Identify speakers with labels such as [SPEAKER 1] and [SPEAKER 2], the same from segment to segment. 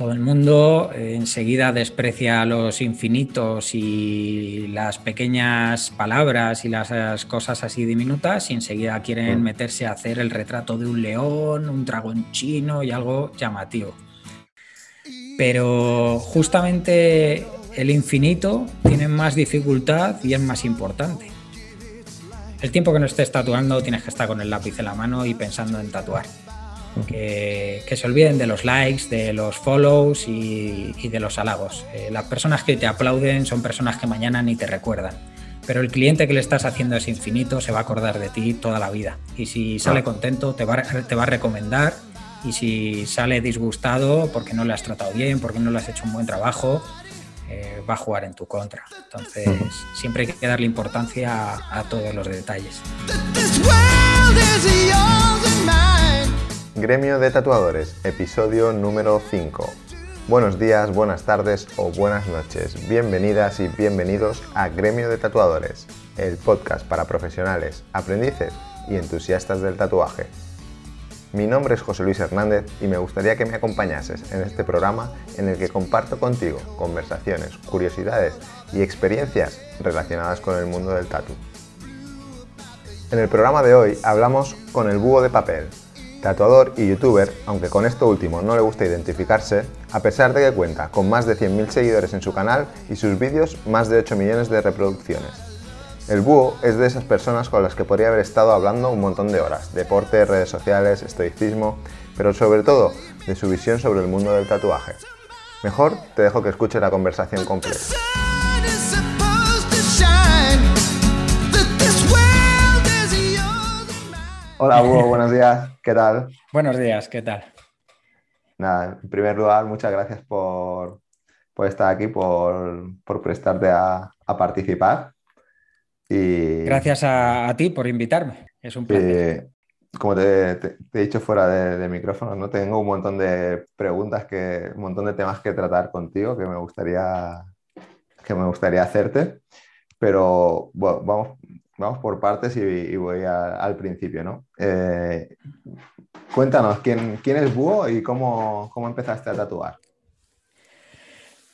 [SPEAKER 1] Todo el mundo eh, enseguida desprecia los infinitos y las pequeñas palabras y las cosas así diminutas y enseguida quieren mm. meterse a hacer el retrato de un león, un dragón chino y algo llamativo. Pero justamente el infinito tiene más dificultad y es más importante. El tiempo que no estés tatuando tienes que estar con el lápiz en la mano y pensando en tatuar. Que, se olviden de los likes, de los follows y, de los halagos. Eh, las personas que te aplauden son personas que mañana ni te recuerdan. Pero el cliente que le estás haciendo es infinito, se va a acordar de ti toda la vida. Y si sale contento, te va, te va a recomendar. Y si sale disgustado porque no le has tratado bien, porque no le has hecho un buen trabajo, eh, va a jugar en tu contra. Entonces, siempre hay que darle importancia a, todos los detalles.
[SPEAKER 2] Gremio de Tatuadores, episodio número 5. Buenos días, buenas tardes o buenas noches. Bienvenidas y bienvenidos a Gremio de Tatuadores, el podcast para profesionales, aprendices y entusiastas del tatuaje. Mi nombre es José Luis Hernández y me gustaría que me acompañases en este programa en el que comparto contigo conversaciones, curiosidades y experiencias relacionadas con el mundo del tatu. En el programa de hoy hablamos con el búho de papel, tatuador y youtuber, aunque con esto último no le gusta identificarse, a pesar de que cuenta con más de 100.000 seguidores en su canal y sus vídeos más de 8 millones de reproducciones. El búho es de esas personas con las que podría haber estado hablando un montón de horas, deporte, redes sociales, estoicismo, pero sobre todo de su visión sobre el mundo del tatuaje. Mejor te dejo que escuche la conversación completa. Hola Búho, buenos días, ¿qué tal?
[SPEAKER 1] Buenos días, ¿qué tal?
[SPEAKER 2] Nada, en primer lugar, muchas gracias por, estar aquí, por, prestarte a participar.
[SPEAKER 1] Gracias a, ti por invitarme, es un placer.
[SPEAKER 2] como te, he dicho fuera de, micrófono, ¿no? tengo un montón de preguntas, que, un montón de temas que tratar contigo que me gustaría, que me gustaría hacerte, pero vamos, vamos por partes y, voy al principio. ¿no? Eh, cuéntanos, ¿quién, ¿quién es Búho y cómo, empezaste a tatuar?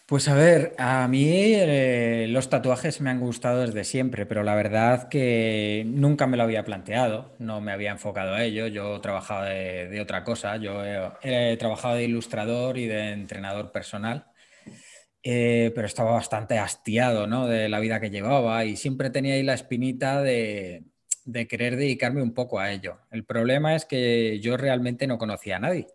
[SPEAKER 1] Pues a ver, a mí eh, los tatuajes me han gustado desde siempre, pero la verdad que nunca me lo había planteado, no me había enfocado a ello, yo trabajaba de, otra cosa, yo he, trabajado de ilustrador y de entrenador personal, eh, pero estaba bastante hastiado ¿no? de la vida que llevaba y siempre tenía ahí la espinita de, querer dedicarme un poco a ello. El problema es que yo realmente no conocía a nadie.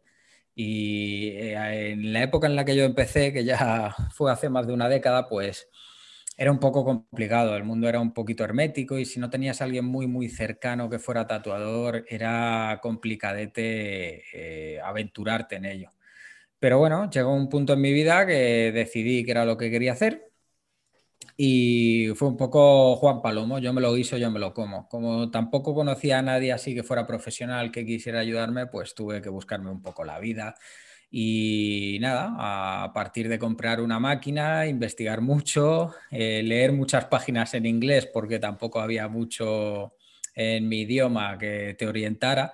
[SPEAKER 1] Y eh, en la época en la que yo empecé, que ya fue hace más de una década, pues era un poco complicado, el mundo era un poquito hermético y si no tenías a alguien muy, muy cercano que fuera tatuador, era complicadete eh, aventurarte en ello. Pero bueno, llegó un punto en mi vida que decidí que era lo que quería hacer y fue un poco Juan Palomo, yo me lo guiso, yo me lo como. Como tampoco conocía a nadie así que fuera profesional que quisiera ayudarme, pues tuve que buscarme un poco la vida. Y nada, a partir de comprar una máquina, investigar mucho, eh, leer muchas páginas en inglés porque tampoco había mucho en mi idioma que te orientara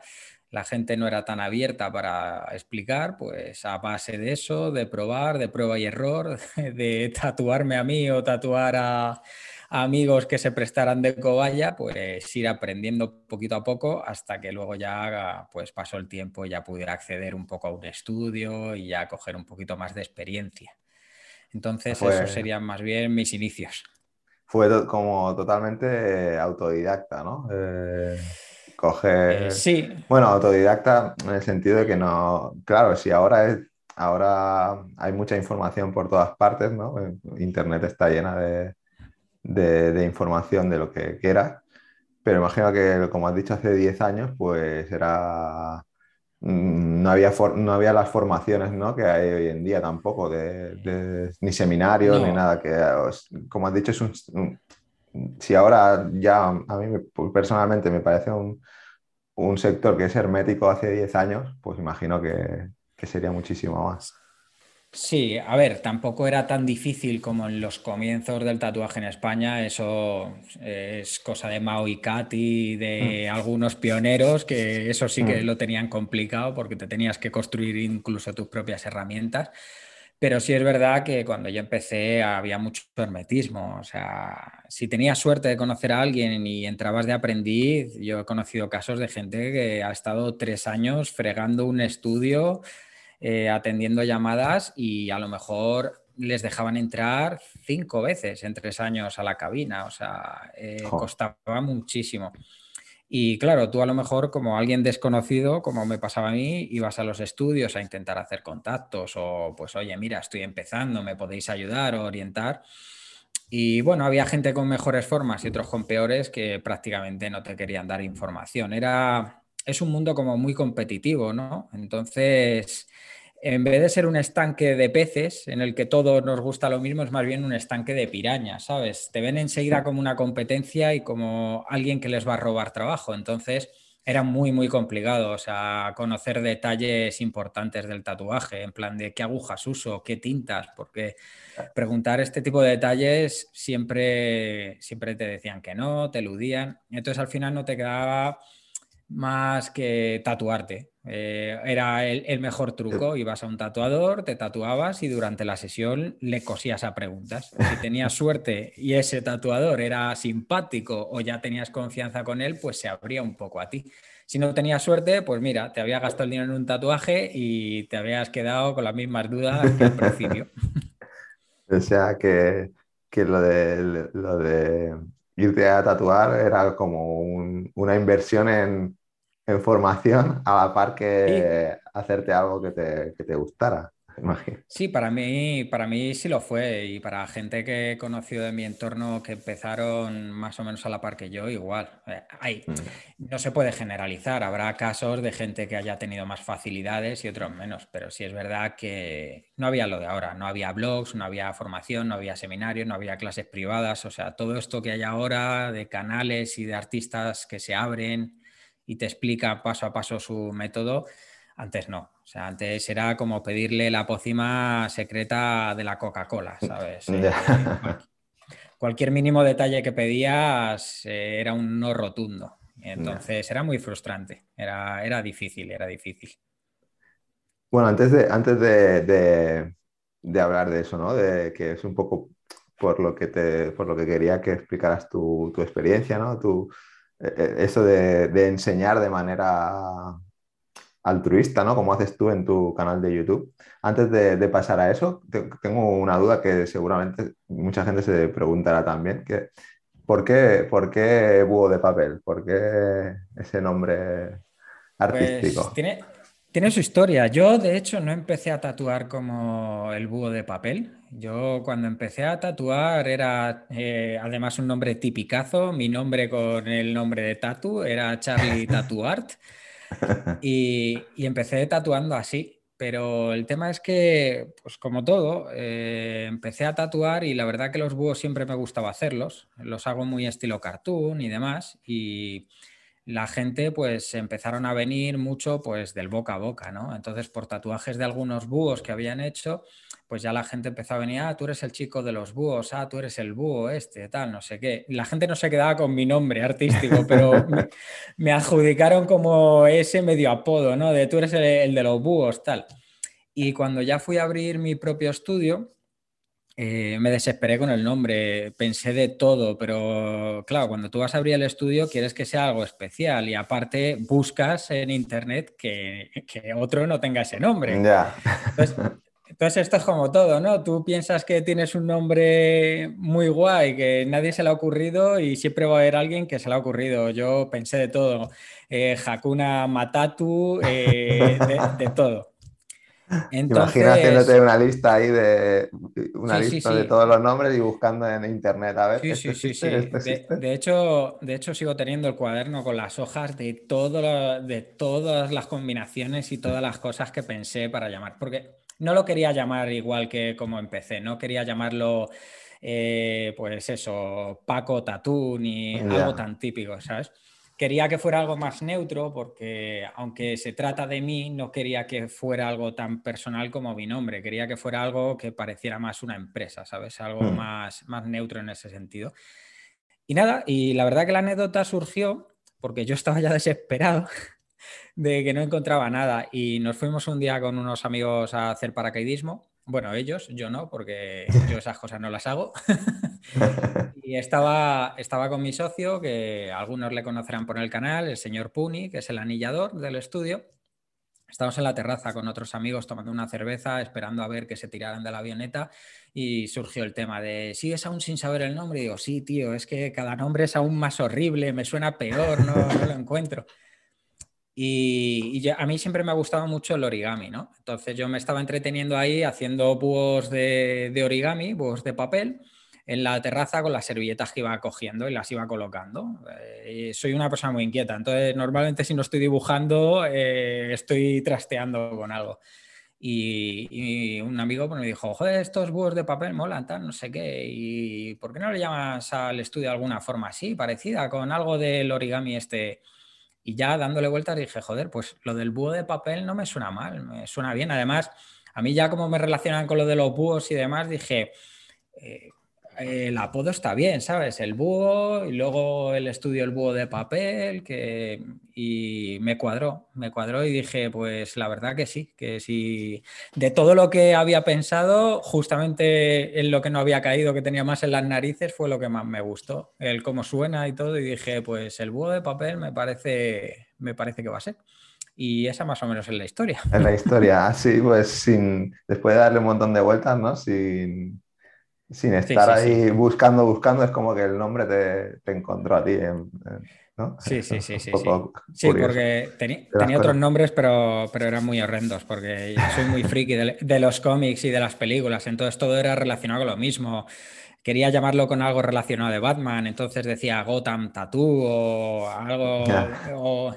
[SPEAKER 1] la gente no era tan abierta para explicar, pues a base de eso, de probar, de prueba y error, de tatuarme a mí o tatuar a, amigos que se prestaran de cobaya, pues ir aprendiendo poquito a poco hasta que luego ya pues pasó el tiempo y ya pudiera acceder un poco a un estudio y ya coger un poquito más de experiencia. Entonces, esos serían más bien mis inicios.
[SPEAKER 2] Fue como totalmente autodidacta, ¿no? Eh, Coger.
[SPEAKER 1] Eh, sí.
[SPEAKER 2] Bueno, autodidacta en el sentido de que no. Claro, si ahora es. Ahora hay mucha información por todas partes, ¿no? Internet está llena de, de, información de lo que quieras. Pero imagino que, como has dicho, hace 10 años, pues era. Mm, no había, no había las formaciones ¿no? que hay hoy en día tampoco, de, ni seminarios ni nada. Que, como has dicho, es un, si ahora ya a mí personalmente me parece un, sector que es hermético hace 10 años, pues imagino que, sería muchísimo más.
[SPEAKER 1] Sí, a ver, tampoco era tan difícil como en los comienzos del tatuaje en España. Eso es cosa de Mao y Katy, de mm. algunos pioneros, que eso sí que mm. lo tenían complicado porque te tenías que construir incluso tus propias herramientas. Pero sí es verdad que cuando yo empecé había mucho hermetismo. O sea, si tenías suerte de conocer a alguien y entrabas de aprendiz, yo he conocido casos de gente que ha estado tres años fregando un estudio eh, atendiendo llamadas y a lo mejor les dejaban entrar cinco veces en tres años a la cabina, o sea, eh, costaba muchísimo. Y claro, tú a lo mejor como alguien desconocido, como me pasaba a mí, ibas a los estudios a intentar hacer contactos o pues oye, mira, estoy empezando, me podéis ayudar o orientar. Y bueno, había gente con mejores formas y otros con peores que prácticamente no te querían dar información. Era, es un mundo como muy competitivo, ¿no? Entonces, en vez de ser un estanque de peces en el que todos nos gusta lo mismo, es más bien un estanque de pirañas, ¿sabes? Te ven enseguida como una competencia y como alguien que les va a robar trabajo. Entonces era muy, muy complicado, o sea, conocer detalles importantes del tatuaje, en plan de qué agujas uso, qué tintas, porque preguntar este tipo de detalles siempre, siempre te decían que no, te eludían. Entonces al final no te quedaba más que tatuarte. Eh, era el, mejor truco. Ibas a un tatuador, te tatuabas y durante la sesión le cosías a preguntas. Si tenías suerte y ese tatuador era simpático o ya tenías confianza con él, pues se abría un poco a ti. Si no tenías suerte, pues mira, te había gastado el dinero en un tatuaje y te habías quedado con las mismas dudas que al principio.
[SPEAKER 2] o sea que, lo, de, lo de irte a tatuar era como una inversión en, en formación a la par que hacerte algo que te, que te gustara. Imagino.
[SPEAKER 1] Sí, para mí, para mí sí lo fue y para gente que he conocido de mi entorno que empezaron más o menos a la par que yo, igual. Eh, mm. No se puede generalizar, habrá casos de gente que haya tenido más facilidades y otros menos, pero sí es verdad que no había lo de ahora, no había blogs, no había formación, no había seminarios, no había clases privadas, o sea, todo esto que hay ahora de canales y de artistas que se abren y te explica paso a paso su método. Antes no, o sea, antes era como pedirle la pócima secreta de la Coca-Cola, ¿sabes? Eh, cualquier mínimo detalle que pedías eh, era un no rotundo. Entonces era muy frustrante, era, era difícil, era difícil.
[SPEAKER 2] Bueno, antes de, antes de, de, hablar de eso, ¿no? De que es un poco por lo que, te, por lo que quería que explicaras tu, tu experiencia, ¿no? Tu, eh, eso de, enseñar de manera altruista, ¿no? Como haces tú en tu canal de YouTube. Antes de, pasar a eso, tengo una duda que seguramente mucha gente se preguntará también, que ¿por qué, por qué búho de papel? ¿Por qué ese nombre artístico?
[SPEAKER 1] Pues tiene, tiene su historia. Yo, de hecho, no empecé a tatuar como el búho de papel. Yo cuando empecé a tatuar era eh, además un nombre tipicazo, mi nombre con el nombre de Tatu era Charlie Tatuart y, empecé tatuando así, pero el tema es que, pues como todo, eh, empecé a tatuar y la verdad que los búhos siempre me gustaba hacerlos, los hago muy estilo cartoon y demás y la gente pues empezaron a venir mucho pues del boca a boca, ¿no? Entonces por tatuajes de algunos búhos que habían hecho pues ya la gente empezó a venir, ah, tú eres el chico de los búhos, ah, tú eres el búho este, tal, no sé qué. La gente no se quedaba con mi nombre artístico, pero me, adjudicaron como ese medio apodo, ¿no? De tú eres el, de los búhos, tal. Y cuando ya fui a abrir mi propio estudio, eh, me desesperé con el nombre, pensé de todo, pero claro, cuando tú vas a abrir el estudio quieres que sea algo especial y aparte buscas en internet que, que otro no tenga ese nombre.
[SPEAKER 2] Ya.
[SPEAKER 1] Entonces esto es como todo, ¿no? Tú piensas que tienes un nombre muy guay, que nadie se le ha ocurrido y siempre va a haber alguien que se le ha ocurrido. Yo pensé de todo, eh, Hakuna Matatu, eh, de, todo.
[SPEAKER 2] Entonces... Imagina una lista ahí de una lista de todos los nombres y buscando en internet a ver.
[SPEAKER 1] Sí, sí, sí, sí. De, hecho, de hecho, sigo teniendo el cuaderno con las hojas de, todo de todas las combinaciones y todas las cosas que pensé para llamar. Porque no lo quería llamar igual que como empecé, no quería llamarlo, eh, pues eso, Paco Tatú ni algo tan típico, ¿sabes? Quería que fuera algo más neutro porque aunque se trata de mí, no quería que fuera algo tan personal como mi nombre, quería que fuera algo que pareciera más una empresa, ¿sabes? Algo hmm. más, más neutro en ese sentido. Y nada, y la verdad que la anécdota surgió porque yo estaba ya desesperado de que no encontraba nada y nos fuimos un día con unos amigos a hacer paracaidismo. Bueno, ellos, yo no, porque yo esas cosas no las hago. y estaba, estaba con mi socio, que algunos le conocerán por el canal, el señor Puni, que es el anillador del estudio. Estábamos en la terraza con otros amigos tomando una cerveza, esperando a ver que se tiraran de la avioneta y surgió el tema de, ¿sigues aún sin saber el nombre? Y digo, sí, tío, es que cada nombre es aún más horrible, me suena peor, no, lo encuentro. Y, a mí siempre me ha gustado mucho el origami, ¿no? Entonces yo me estaba entreteniendo ahí haciendo búhos de, de origami, búhos de papel en la terraza con las servilletas que iba cogiendo y las iba colocando. Eh, soy una persona muy inquieta, entonces normalmente si no estoy dibujando eh, estoy trasteando con algo. Y, un amigo pues, me dijo, joder, estos búhos de papel molan, tal, no sé qué, y ¿por qué no le llamas al estudio de alguna forma así, parecida, con algo del origami este? Y ya dándole vueltas dije, joder, pues lo del búho de papel no me suena mal, me suena bien. Además, a mí ya como me relacionan con lo de los búhos y demás, dije, eh, el apodo está bien, ¿sabes? El búho y luego el estudio El búho de papel, que y me cuadró, me cuadró y dije, pues la verdad que sí, que sí, de todo lo que había pensado, justamente en lo que no había caído, que tenía más en las narices, fue lo que más me gustó, el cómo suena y todo, y dije, pues el búho de papel me parece, me parece que va a ser. Y esa más o menos es la historia.
[SPEAKER 2] Es la historia, así pues sin, después de darle un montón de vueltas, ¿no? Sin sin estar ahí buscando, buscando, es como que el nombre te, encontró a ti. ¿no?
[SPEAKER 1] Sí, sí, sí, sí. Sí, porque tenía otros nombres, pero, pero eran muy horrendos, porque soy muy friki de, los cómics y de las películas, entonces todo era relacionado con lo mismo. Quería llamarlo con algo relacionado de Batman, entonces decía Gotham Tattoo o algo, o,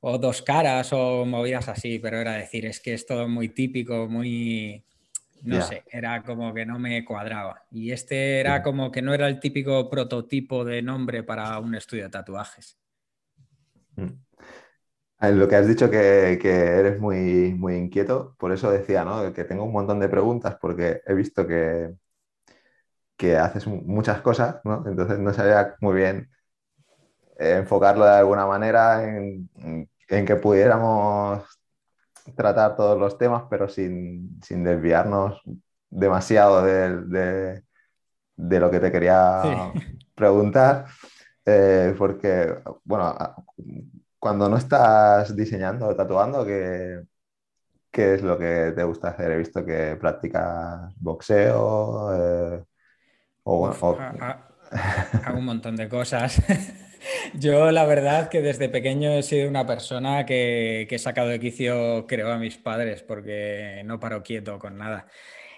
[SPEAKER 1] o dos caras o movidas así, pero era decir, es que es todo muy típico, muy no sé, era como que no me cuadraba. Y este era como que no era el típico prototipo de nombre para un estudio de tatuajes.
[SPEAKER 2] Mm. Lo que has dicho que, que, eres muy, muy inquieto, por eso decía, ¿no? Que tengo un montón de preguntas porque he visto que, que haces muchas cosas, ¿no? Entonces no sabía muy bien enfocarlo de alguna manera en, en que pudiéramos tratar todos los temas, pero sin, desviarnos demasiado de, lo que te quería preguntar. Eh, porque, bueno, cuando no estás diseñando o tatuando, ¿qué, ¿qué, es lo que te gusta hacer? He visto que practicas boxeo. Eh,
[SPEAKER 1] o, hago un montón de cosas. Yo la verdad que desde pequeño he sido una persona que, he sacado de quicio, creo, a mis padres porque no paro quieto con nada.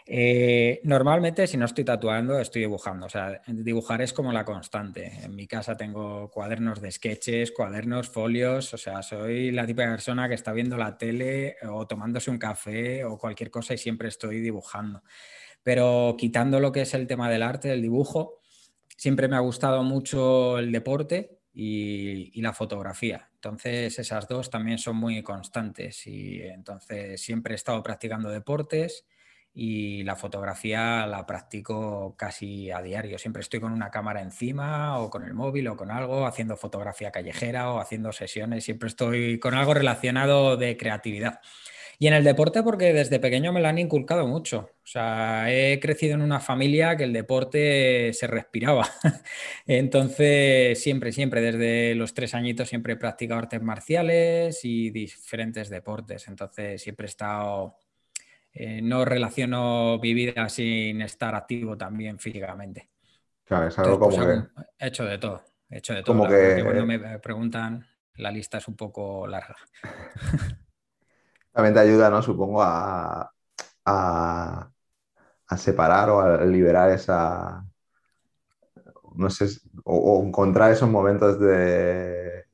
[SPEAKER 1] Eh, normalmente, si no estoy tatuando, estoy dibujando. O sea, dibujar es como la constante. En mi casa tengo cuadernos de sketches, cuadernos, folios. O sea, soy la típica persona que está viendo la tele o tomándose un café o cualquier cosa y siempre estoy dibujando. Pero quitando lo que es el tema del arte, del dibujo, siempre me ha gustado mucho el deporte y, la fotografía. Entonces esas dos también son muy constantes y entonces siempre he estado practicando deportes y la fotografía la practico casi a diario. Siempre estoy con una cámara encima o con el móvil o con algo, haciendo fotografía callejera o haciendo sesiones. Siempre estoy con algo relacionado de creatividad. Y en el deporte porque desde pequeño me lo han inculcado mucho. O sea, he crecido en una familia que el deporte se respiraba. Entonces, siempre, siempre, desde los tres añitos siempre he practicado artes marciales y diferentes deportes. Entonces, siempre he estado... Eh, no relaciono mi vida sin estar activo también físicamente.
[SPEAKER 2] Claro, es algo pues,
[SPEAKER 1] He hecho de todo. He hecho de todo. Como que... Cuando me preguntan, la lista es un poco larga.
[SPEAKER 2] También te ayuda, ¿no? Supongo a, separar o a liberar esa, no sé, o, encontrar esos momentos de,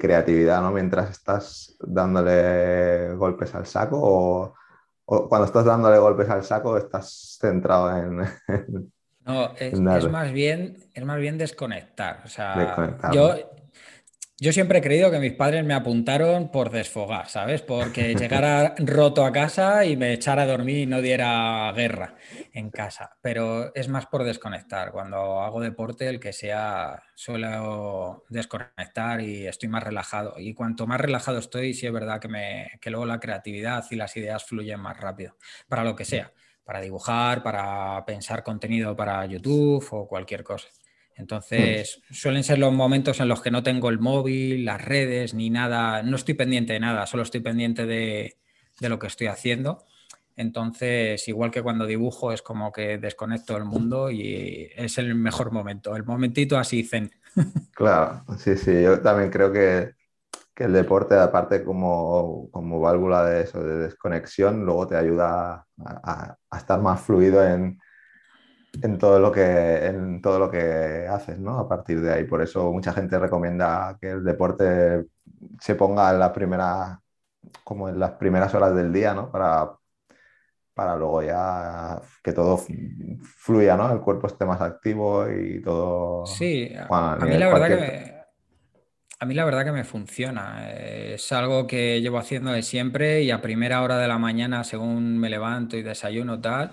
[SPEAKER 2] creatividad, ¿no? Mientras estás dándole golpes al saco o, cuando estás dándole golpes al saco estás centrado en...
[SPEAKER 1] no, es, más bien, es más bien desconectar. O sea, yo yo siempre he creído que mis padres me apuntaron por desfogar, ¿sabes? Porque llegara roto a casa y me echara a dormir y no diera guerra en casa. Pero es más por desconectar. Cuando hago deporte, el que sea, suelo desconectar y estoy más relajado. Y cuanto más relajado estoy, sí es verdad que, me, que luego la creatividad y las ideas fluyen más rápido, para lo que sea. Para dibujar, para pensar contenido para YouTube o cualquier cosa. Entonces, suelen ser los momentos en los que no tengo el móvil, las redes, ni nada, no estoy pendiente de nada, solo estoy pendiente de, lo que estoy haciendo. Entonces, igual que cuando dibujo, es como que desconecto el mundo y es el mejor momento, el momentito así zen.
[SPEAKER 2] Claro, sí, sí, yo también creo que, el deporte, aparte como, válvula de eso, de desconexión, luego te ayuda a estar más fluido en, en todo lo que, en todo lo que haces, ¿no? A partir de ahí. Por eso mucha gente recomienda que el deporte se ponga en la primera, como en las primeras horas del día, ¿no? Para, para luego ya que todo fluya, ¿no? El cuerpo esté más activo y todo.
[SPEAKER 1] Sí, a, mí la verdad que me, a mí la verdad que me funciona. Es algo que llevo haciendo de siempre y a primera hora de la mañana, según me levanto y desayuno tal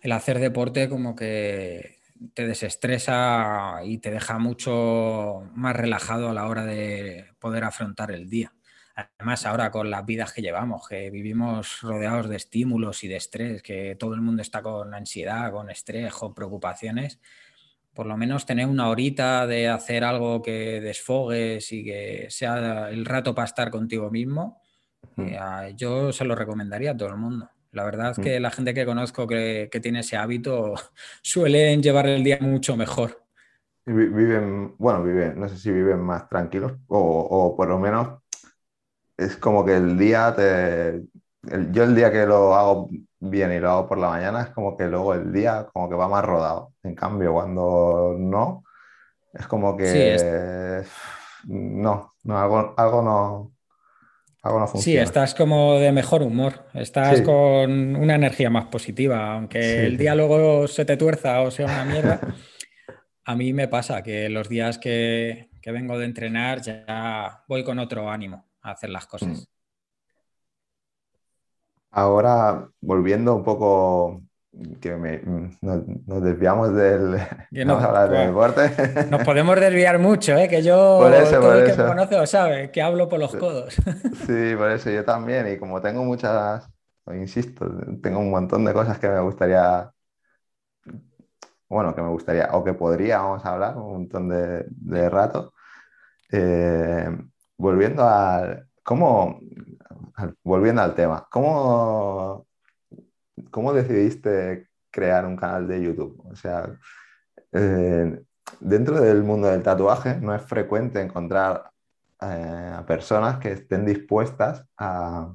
[SPEAKER 1] el hacer deporte como que te desestresa y te deja mucho más relajado a la hora de poder afrontar el día. Además, ahora con las vidas que llevamos, que vivimos rodeados de estímulos y de estrés, que todo el mundo está con ansiedad, con estrés, con preocupaciones, por lo menos tener una horita de hacer algo que desfogues y que sea el rato para estar contigo mismo, eh, yo se lo recomendaría a todo el mundo. La verdad es mm. que la gente que conozco que, tiene ese hábito suelen llevar el día mucho mejor.
[SPEAKER 2] Viven, bueno, viven, no sé si viven más tranquilos o, por lo menos es como que el día te... yo el día que lo hago bien y lo hago por la mañana es como que luego el día como que va más rodado. En cambio, cuando no, es como que... No, no, algo, algo no,
[SPEAKER 1] Sí, estás como de mejor humor, estás con una energía más positiva, aunque el día luego se te tuerza o sea una mierda. a mí me pasa que los días que, vengo de entrenar ya voy con otro ánimo a hacer las cosas. Mm.
[SPEAKER 2] Ahora, volviendo un poco que mm, nos, desviamos del, deporte.
[SPEAKER 1] Nos podemos desviar mucho, ¿eh? que yo, por eso, todo el que me conoce lo sabe, que hablo por los codos.
[SPEAKER 2] Sí, por eso yo también, y como tengo muchas, insisto, tengo un montón de cosas que me gustaría, bueno, que me gustaría, o que podríamos hablar un montón de, rato. Eh, volviendo al, ¿cómo, volviendo al tema, ¿cómo ¿cómo decidiste crear un canal de YouTube? O sea, eh, dentro del mundo del tatuaje no es frecuente encontrar eh, a personas que estén dispuestas a,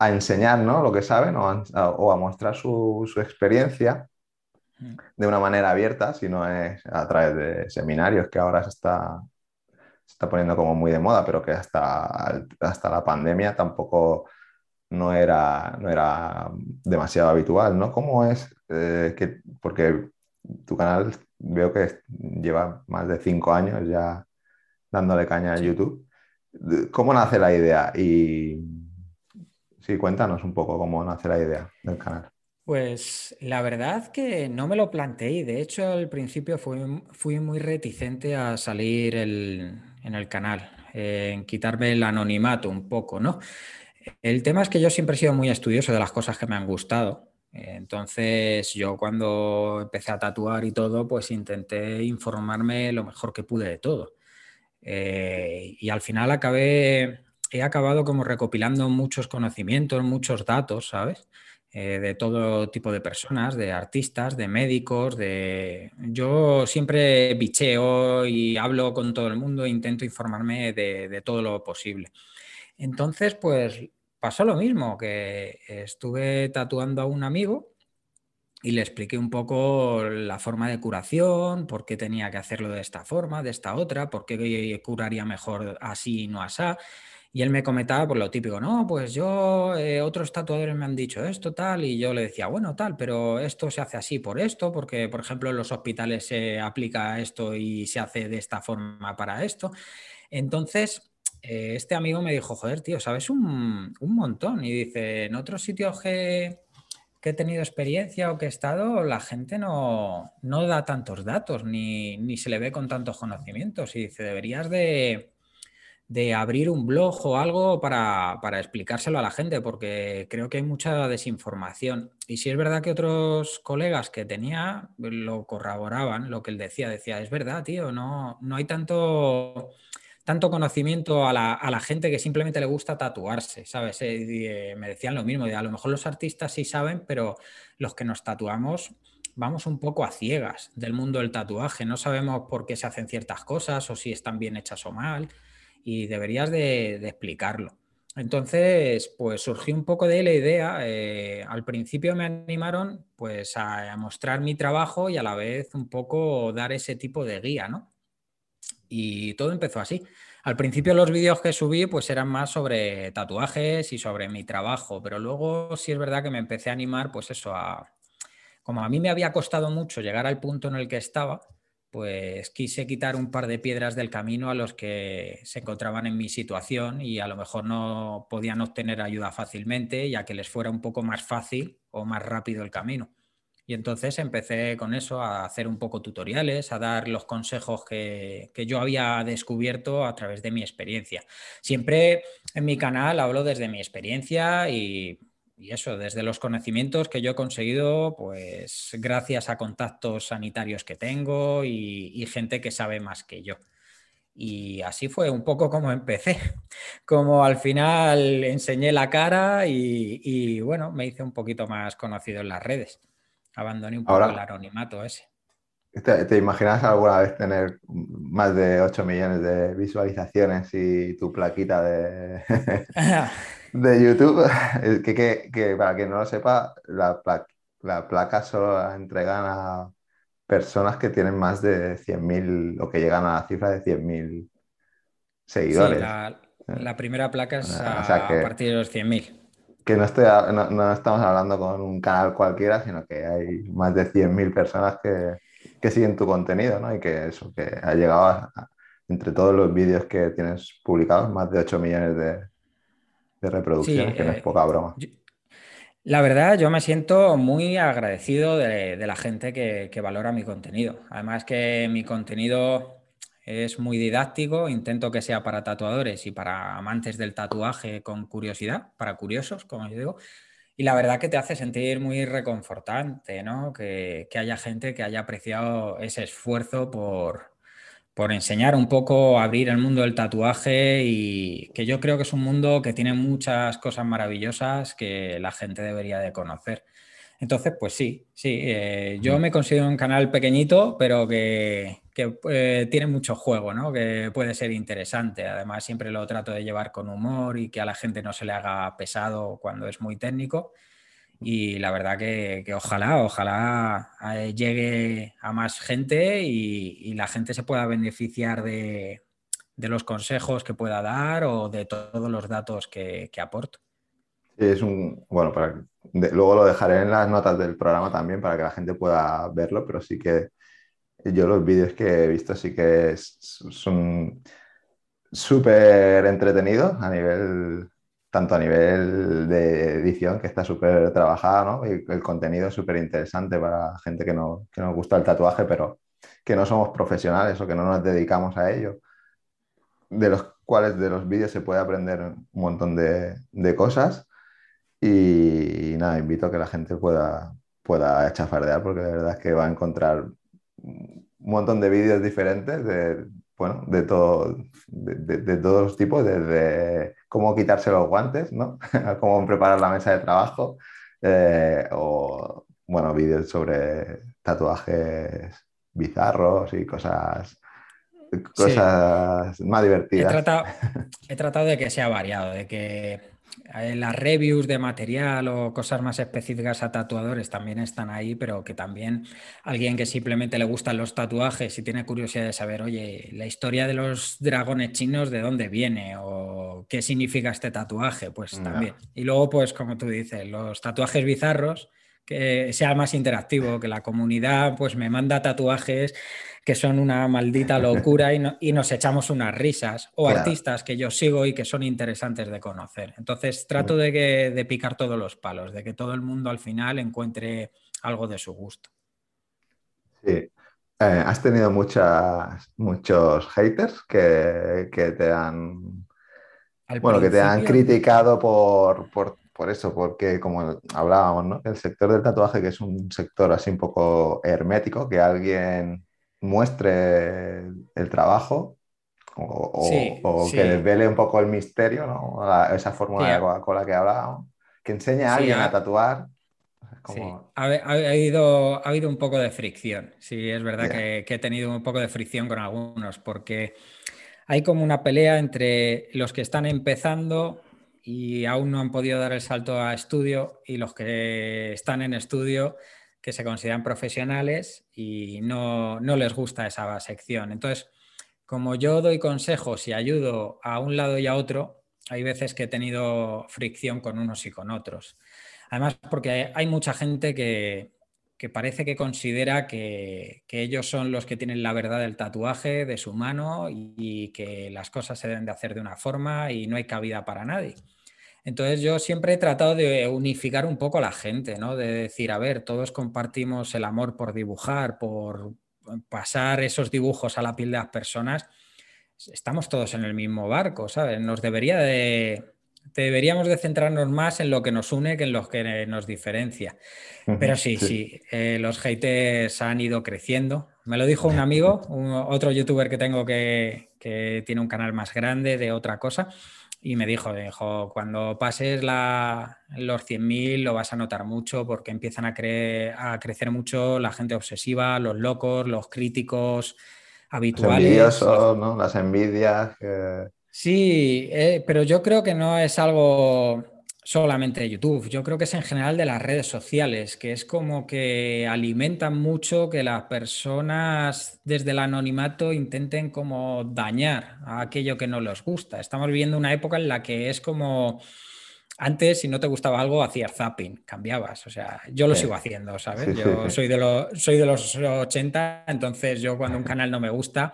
[SPEAKER 2] enseñar lo que saben o a, mostrar su, experiencia de una manera abierta, si no es a través de seminarios que ahora se está, se está poniendo como muy de moda, pero que hasta, hasta la pandemia tampoco no era, no era demasiado habitual, ¿no? ¿Cómo es eh, que, porque tu canal veo que lleva más de cinco años ya dándole caña a YouTube. ¿Cómo nace la idea? Y sí, cuéntanos un poco cómo nace la idea del canal.
[SPEAKER 1] Pues la verdad que no me lo planteé de hecho al principio fui, fui muy reticente a salir en el canal, en quitarme el anonimato un poco, ¿no? El tema es que yo siempre he sido muy estudioso de las cosas que me han gustado. Entonces yo cuando empecé a tatuar y todo, pues intenté informarme lo mejor que pude de todo. Eh, y al final acabé, he acabado como recopilando muchos conocimientos, muchos datos, ¿sabes? Eh, de todo tipo de personas, de artistas, de médicos, de... Yo siempre bicheo y hablo con todo el mundo, e intento informarme de todo lo posible. Entonces, pues pasó lo mismo, que estuve tatuando a un amigo y le expliqué un poco la forma de curación, por qué tenía que hacerlo de esta forma, de esta otra, por qué curaría mejor así y no así. Y él me comentaba por lo típico, no, pues yo, eh, otros tatuadores me han dicho esto, tal, y yo le decía, bueno, tal, pero esto se hace así por esto, porque, por ejemplo, en los hospitales se aplica esto y se hace de esta forma para esto. Entonces, eh, este amigo me dijo, joder, tío, sabes un, montón. Y dice, en otros sitios que, he tenido experiencia o que he estado, la gente no, no da tantos datos, ni, ni se le ve con tantos conocimientos. Y dice, deberías de de abrir un blog o algo para, explicárselo a la gente, porque creo que hay mucha desinformación. Y si es verdad que otros colegas que tenía lo corroboraban, lo que él decía, decía, es verdad, tío, no, no hay tanto, tanto conocimiento a la, gente que simplemente le gusta tatuarse, ¿sabes? Eh, me decían lo mismo, de a lo mejor los artistas sí saben, pero los que nos tatuamos vamos un poco a ciegas del mundo del tatuaje, no sabemos por qué se hacen ciertas cosas o si están bien hechas o mal y deberías de, explicarlo. Entonces, pues surgió un poco de la idea. Eh, al principio me animaron pues a, mostrar mi trabajo y a la vez un poco dar ese tipo de guía, ¿no? Y todo empezó así. Al principio los vídeos que subí pues eran más sobre tatuajes y sobre mi trabajo, pero luego sí es verdad que me empecé a animar pues eso a... Como a mí me había costado mucho llegar al punto en el que estaba, pues quise quitar un par de piedras del camino a los que se encontraban en mi situación y a lo mejor no podían obtener ayuda fácilmente, ya que les fuera un poco más fácil o más rápido el camino. Y entonces empecé con eso a hacer un poco tutoriales, a dar los consejos que, que, yo había descubierto a través de mi experiencia. Siempre en mi canal hablo desde mi experiencia y y eso, desde los conocimientos que yo he conseguido, pues gracias a contactos sanitarios que tengo y, gente que sabe más que yo. Y así fue un poco como empecé, como al final enseñé la cara y, bueno, me hice un poquito más conocido en las redes. Abandoné un poco el anonimato ese.
[SPEAKER 2] ¿te, ¿Te imaginas alguna vez tener más de 8 millones de visualizaciones y tu plaquita de... de YouTube, que, que, para quien no lo sepa, la, la placa solo la entregan a personas que tienen más de 100.000 o que llegan a la cifra de 100.000 seguidores.
[SPEAKER 1] Sí, la, primera placa es a, partir de los 100.000.
[SPEAKER 2] Que no, estoy, no, estamos hablando con un canal cualquiera, sino que hay más de 100.000 personas que, que, siguen tu contenido, ¿no? Y que eso, que ha llegado a, entre todos los vídeos que tienes publicados, más de 8 millones de, de reproducciones, que no es eh, poca broma.
[SPEAKER 1] la verdad, yo me siento muy agradecido de, la gente que, valora mi contenido. Además que mi contenido es muy didáctico, intento que sea para tatuadores y para amantes del tatuaje con curiosidad, para curiosos, como yo digo. Y la verdad que te hace sentir muy reconfortante, ¿no? que haya gente que haya apreciado ese esfuerzo por, por enseñar un poco, abrir el mundo del tatuaje y que yo creo que es un mundo que tiene muchas cosas maravillosas que la gente debería de conocer. Entonces, pues sí, sí, eh, yo me considero un canal pequeñito, pero que, eh, tiene mucho juego, ¿no? Que puede ser interesante. Además, siempre lo trato de llevar con humor y que a la gente no se le haga pesado cuando es muy técnico y la verdad que, ojalá, ojalá eh, llegue a más gente y, la gente se pueda beneficiar de, los consejos que pueda dar o de todos los datos que, que aporto.
[SPEAKER 2] es un, bueno, para, luego lo dejaré en las notas del programa también para que la gente pueda verlo, pero sí que yo los vídeos que he visto sí que son súper entretenidos a nivel tanto a nivel de edición, que está súper trabajada, ¿no? Y el contenido es súper interesante para gente que, no, que nos gusta el tatuaje, pero que no somos profesionales o que no nos dedicamos a ello, de los cuales de los vídeos se puede aprender un montón de, de cosas. Y, nada, invito a que la gente pueda, pueda chafardear, porque de verdad es que va a encontrar un montón de vídeos diferentes de, bueno, de, todo, de, todos los tipos, desde cómo quitarse los guantes, ¿no? cómo preparar la mesa de trabajo, eh, o, bueno, vídeos sobre tatuajes bizarros y cosas, cosas más divertidas.
[SPEAKER 1] He tratado, he tratado, de que sea variado, de que las reviews de material o cosas más específicas a tatuadores también están ahí, pero que también alguien que simplemente le gustan los tatuajes y tiene curiosidad de saber, oye, la historia de los dragones chinos, ¿de dónde viene? ¿O qué significa este tatuaje? Pues también. Y luego, pues como tú dices, los tatuajes bizarros, que sea más interactivo, que la comunidad pues me manda tatuajes que son una maldita locura y, nos echamos unas risas, o artistas que yo sigo y que son interesantes de conocer. Entonces trato de, que, de picar todos los palos, de que todo el mundo al final encuentre algo de su gusto.
[SPEAKER 2] Sí. Eh, ¿Has tenido muchas, muchos haters que, te han... bueno, que te han criticado por, por, por, eso, porque como hablábamos, ¿no? El sector del tatuaje, que es un sector así un poco hermético, que alguien muestre el trabajo o, que desvele un poco el misterio, ¿no? esa fórmula de Coca-Cola que hablábamos, que enseña a alguien a, tatuar.
[SPEAKER 1] Ha, habido, ha habido un poco de fricción, sí, es verdad que, he tenido un poco de fricción con algunos, porque hay como una pelea entre los que están empezando y aún no han podido dar el salto a estudio y los que están en estudio que se consideran profesionales y no, les gusta esa sección. Entonces, como yo doy consejos y ayudo a un lado y a otro, hay veces que he tenido fricción con unos y con otros. Además, porque hay mucha gente que, parece que considera que, ellos son los que tienen la verdad del tatuaje de su mano y que las cosas se deben de hacer de una forma y no hay cabida para nadie. Entonces yo siempre he tratado de unificar un poco a la gente, ¿no? De decir, a ver, todos compartimos el amor por dibujar, por pasar esos dibujos a la piel de las personas. Estamos todos en el mismo barco, ¿sabes? Nos debería de, deberíamos de centrarnos más en lo que nos une que en lo que nos diferencia. Pero sí, sí, eh, los haters han ido creciendo. Me lo dijo un amigo, otro youtuber que tengo que, que tiene un canal más grande de otra cosa y me dijo, dijo, cuando pases la, los 100.000 lo vas a notar mucho porque empiezan a, a crecer mucho la gente obsesiva, los locos, los críticos habituales.
[SPEAKER 2] Los ¿no? Las envidias.
[SPEAKER 1] Sí, eh, pero yo creo que no es algo solamente de YouTube, yo creo que es en general de las redes sociales, que es como que alimentan mucho que las personas desde el anonimato intenten como dañar a aquello que no les gusta. Estamos viviendo una época en la que es como antes si no te gustaba algo hacías zapping, cambiabas, o sea, yo lo sigo haciendo, ¿sabes? Yo soy de los soy de los 80, entonces yo cuando un canal no me gusta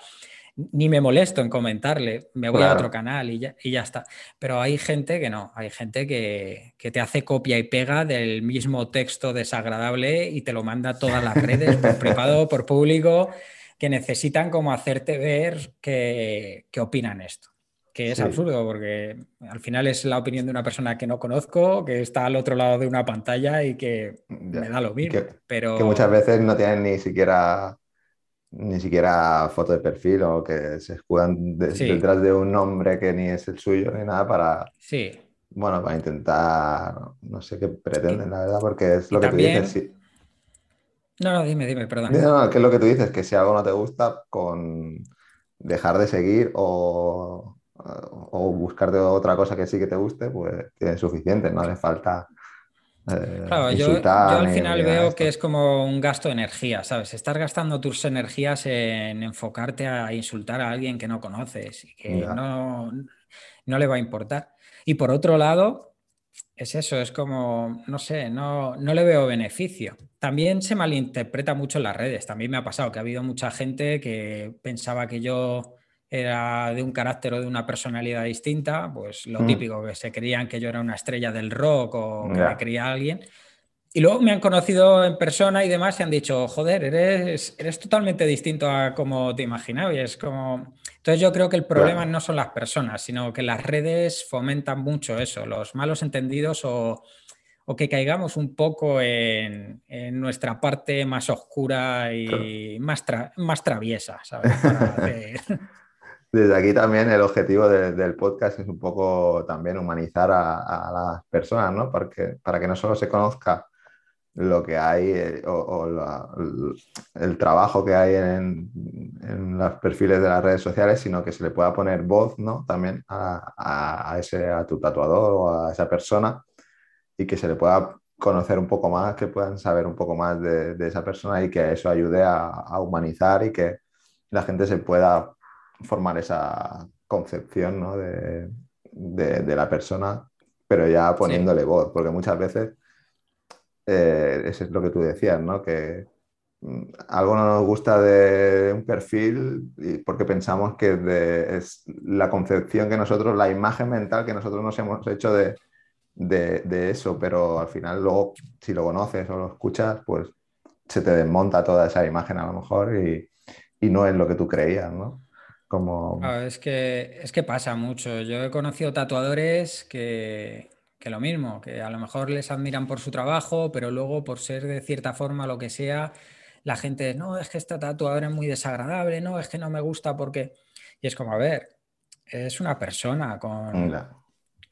[SPEAKER 1] ni me molesto en comentarle, me voy a otro canal y ya, y ya, está. Pero hay gente que no, hay gente que, te hace copia y pega del mismo texto desagradable y te lo manda a todas las redes, por privado, por público, que necesitan como hacerte ver que, opinan esto. Que es absurdo, porque al final es la opinión de una persona que no conozco, que está al otro lado de una pantalla y que me da lo mismo. pero...
[SPEAKER 2] que muchas veces no tienen ni siquiera ni siquiera foto de perfil o que se escudan detrás de un nombre que ni es el suyo ni nada para,
[SPEAKER 1] sí.
[SPEAKER 2] bueno, para intentar, no sé qué pretenden, la verdad, porque es lo que tú dices.
[SPEAKER 1] No, no, dime, dime, perdón.
[SPEAKER 2] No, que es lo que tú dices, que si algo no te gusta, con dejar de seguir o, o buscarte otra cosa que sí que te guste, pues tienes suficiente, no hace falta
[SPEAKER 1] eh, claro, yo, al final veo que es como un gasto de energía, ¿sabes? Estás gastando tus energías en enfocarte a insultar a alguien que no conoces y que no, no le va a importar. Y por otro lado, es eso, es como, no sé, no, no le veo beneficio. También se malinterpreta mucho en las redes. También me ha pasado que ha habido mucha gente que pensaba que yo era de un carácter o de una personalidad distinta, pues lo mm. típico, que se creían que yo era una estrella del rock o que me creía alguien. Y luego me han conocido en persona y demás y han dicho, joder, eres, eres totalmente distinto a como te imaginabas. Y es como... Entonces yo creo que el problema no son las personas, sino que las redes fomentan mucho eso, los malos entendidos o, o que caigamos un poco en, en, nuestra parte más oscura y más, más traviesa, ¿sabes?
[SPEAKER 2] Desde aquí también el objetivo del podcast es un poco también humanizar a, las personas, ¿no? Porque, para que no solo se conozca lo que hay eh, o, el trabajo que hay en, los perfiles de las redes sociales, sino que se le pueda poner voz ¿no? también a, a, ese, a tu tatuador o a esa persona y que se le pueda conocer un poco más, que puedan saber un poco más de, de esa persona y que eso ayude a, a, humanizar y que la gente se pueda formar esa concepción ¿no? de, de, la persona, pero ya poniéndole voz, porque muchas veces eh, eso es lo que tú decías, ¿no? Que mm, algo no nos gusta de un perfil porque pensamos que es la concepción que nosotros, la imagen mental que nosotros nos hemos hecho de, de, eso, pero al final luego si lo conoces o lo escuchas, pues se te desmonta toda esa imagen a lo mejor y, y no es lo que tú creías, ¿no? Como...
[SPEAKER 1] es, que, es que pasa mucho. Yo he conocido tatuadores que, que lo mismo, que a lo mejor les admiran por su trabajo, pero luego por ser de cierta forma lo que sea, la gente, no, es que esta tatuadora es muy desagradable, no, es que no me gusta porque... Y es como, a ver, es una persona con,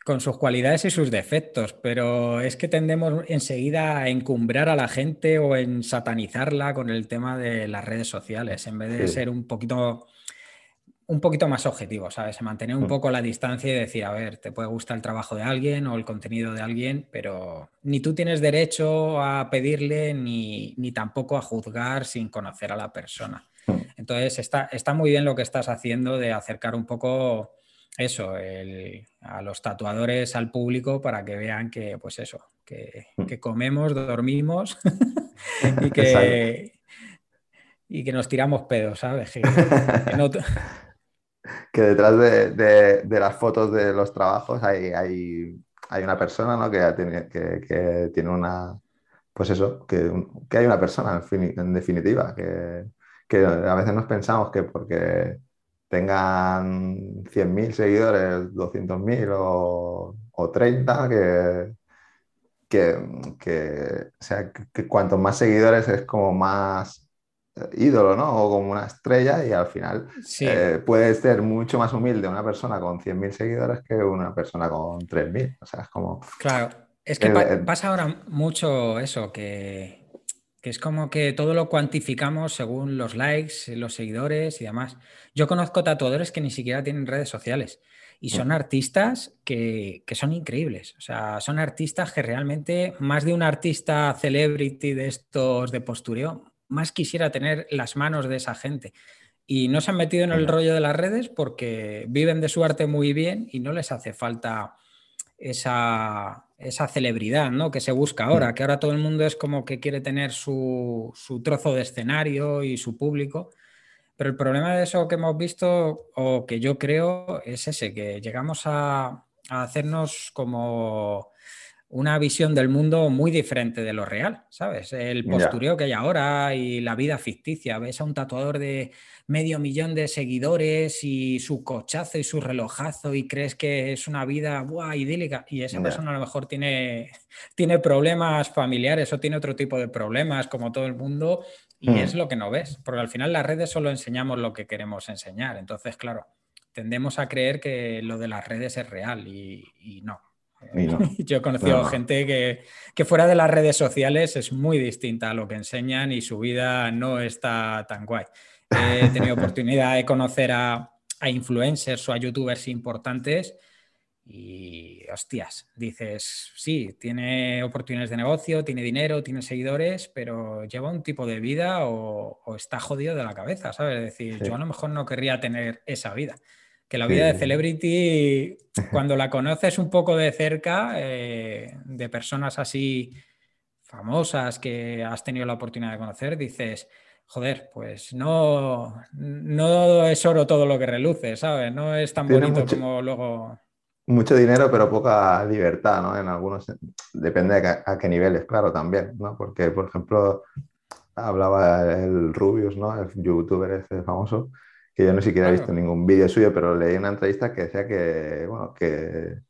[SPEAKER 1] con sus cualidades y sus defectos, pero es que tendemos enseguida a encumbrar a la gente o en satanizarla con el tema de las redes sociales, en vez de ser un poquito un poquito más objetivo, ¿sabes? Mantener un mm. poco la distancia y decir, a ver, te puede gustar el trabajo de alguien o el contenido de alguien, pero ni tú tienes derecho a pedirle ni, tampoco a juzgar sin conocer a la persona. Mm. Entonces, está, está muy bien lo que estás haciendo de acercar un poco eso, a los tatuadores al público para que vean que, pues eso, que, mm. comemos, dormimos y que... y que nos tiramos pedos, ¿sabes? Que,
[SPEAKER 2] que detrás de, las fotos de los trabajos hay, una persona ¿no? que, tiene, que, tiene una, pues eso, que, hay una persona en, definitiva, que, a veces nos pensamos que porque tengan 100.000 seguidores, 200.000 o, o 30, que, que, sea, que cuanto más seguidores es como más ídolo, ¿no? O como una estrella y al final eh, puede ser mucho más humilde una persona con 100.000 seguidores que una persona con 3.000. O sea, es como...
[SPEAKER 1] Claro, es que pasa ahora mucho eso, que, que, es como que todo lo cuantificamos según los likes, los seguidores y demás. Yo conozco tatuadores que ni siquiera tienen redes sociales. Y son mm. artistas que, que, son increíbles. O sea, son artistas que realmente, más de un artista celebrity de estos de postureo, más quisiera tener las manos de esa gente. Y no se han metido en el rollo de las redes porque viven de su arte muy bien y no les hace falta esa, esa celebridad ¿no? que se busca ahora, mm. que ahora todo el mundo es como que quiere tener su, trozo de escenario y su público. Pero el problema de eso que hemos visto, o que yo creo, es ese, que llegamos a hacernos como una visión del mundo muy diferente de lo real, ¿sabes? El postureo que hay ahora y la vida ficticia. Ves a un tatuador de medio millón de seguidores y su cochazo y su relojazo y crees que es una vida buah, idílica y esa persona a lo mejor tiene, tiene problemas familiares o tiene otro tipo de problemas como todo el mundo y hmm. es lo que no ves, porque al final las redes solo enseñamos lo que queremos enseñar. Entonces, claro, tendemos a creer que lo de las redes es real y no. Yo he conocido gente que, fuera de las redes sociales es muy distinta a lo que enseñan y su vida no está tan guay. He tenido oportunidad de conocer a, influencers o a youtubers importantes y hostias, dices, sí, tiene oportunidades de negocio, tiene dinero, tiene seguidores, pero lleva un tipo de vida o, está jodido de la cabeza, ¿sabes? Es decir, yo a lo mejor no querría tener esa vida que la vida de celebrity, cuando la conoces un poco de cerca, eh, de personas así famosas que has tenido la oportunidad de conocer, dices, joder, pues no, no es oro todo lo que reluce, ¿sabes? No es tan bonito como luego...
[SPEAKER 2] Mucho dinero, pero poca libertad, ¿no? En algunos, depende a, a qué niveles, claro, también, ¿no? Porque, por ejemplo, hablaba el Rubius, ¿no? El youtuber ese famoso, que yo no siquiera he visto ningún vídeo suyo, pero leí una entrevista que decía que, bueno, que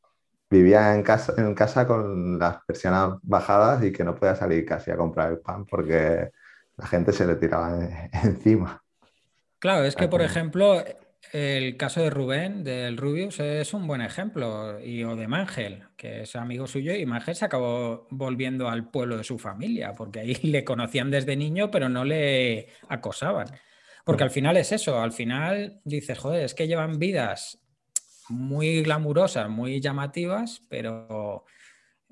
[SPEAKER 2] vivía en casa, en casa con las persianas bajadas y que no podía salir casi a comprar el pan porque la gente se le tiraba encima.
[SPEAKER 1] Claro, es que, por ejemplo, el caso de Rubén, del Rubius, es un buen ejemplo. Y o de Mangel, que es amigo suyo, y Mangel se acabó volviendo al pueblo de su familia, porque ahí le conocían desde niño, pero no le acosaban. Porque al final es eso, al final dices, joder, es que llevan vidas muy glamurosas, muy llamativas, pero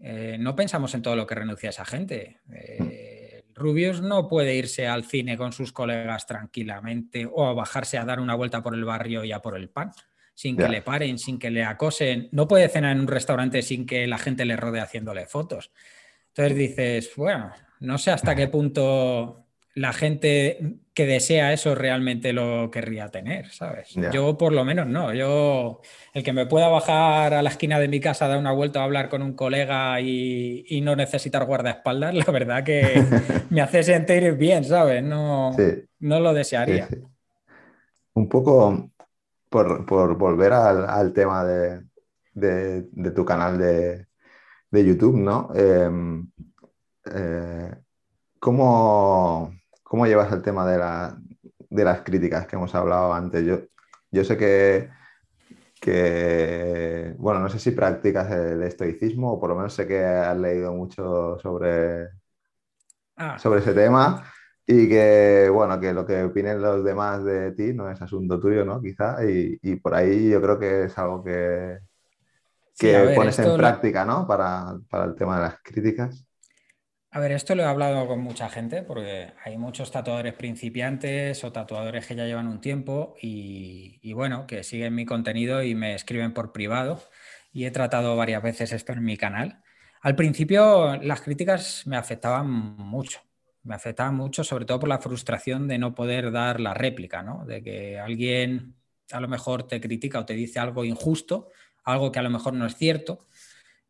[SPEAKER 1] eh, no pensamos en todo lo que renuncia esa gente. Eh, Rubius no puede irse al cine con sus colegas tranquilamente o a bajarse a dar una vuelta por el barrio y a por el pan, sin que le paren, sin que le acosen. No puede cenar en un restaurante sin que la gente le rodee haciéndole fotos. Entonces dices, bueno, no sé hasta qué punto la gente que desea eso realmente lo querría tener, ¿sabes? Yo por lo menos no. Yo, el que me pueda bajar a la esquina de mi casa, dar una vuelta a hablar con un colega y, no necesitar guardaespaldas, la verdad que me hace sentir bien, ¿sabes? No, no lo desearía.
[SPEAKER 2] un poco por, volver al, tema de, tu canal de, YouTube, ¿no? Em, eh, ¿Cómo ¿Cómo llevas el tema de, las críticas que hemos hablado antes? Yo, yo sé que, que, bueno, no sé si practicas el estoicismo o por lo menos sé que has leído mucho sobre, ah. sobre ese tema y que, bueno, que lo que opinen los demás de ti no es asunto tuyo, ¿no? Quizá, y, por ahí yo creo que es algo que, que pones en práctica, ¿no? Para, para el tema de las críticas.
[SPEAKER 1] A ver, esto lo he hablado con mucha gente porque hay muchos tatuadores principiantes o tatuadores que ya llevan un tiempo y, bueno, que siguen mi contenido y me escriben por privado y he tratado varias veces esto en mi canal. Al principio las críticas me afectaban mucho, me afectaban mucho sobre todo por la frustración de no poder dar la réplica, ¿no? De que alguien a lo mejor te critica o te dice algo injusto, algo que a lo mejor no es cierto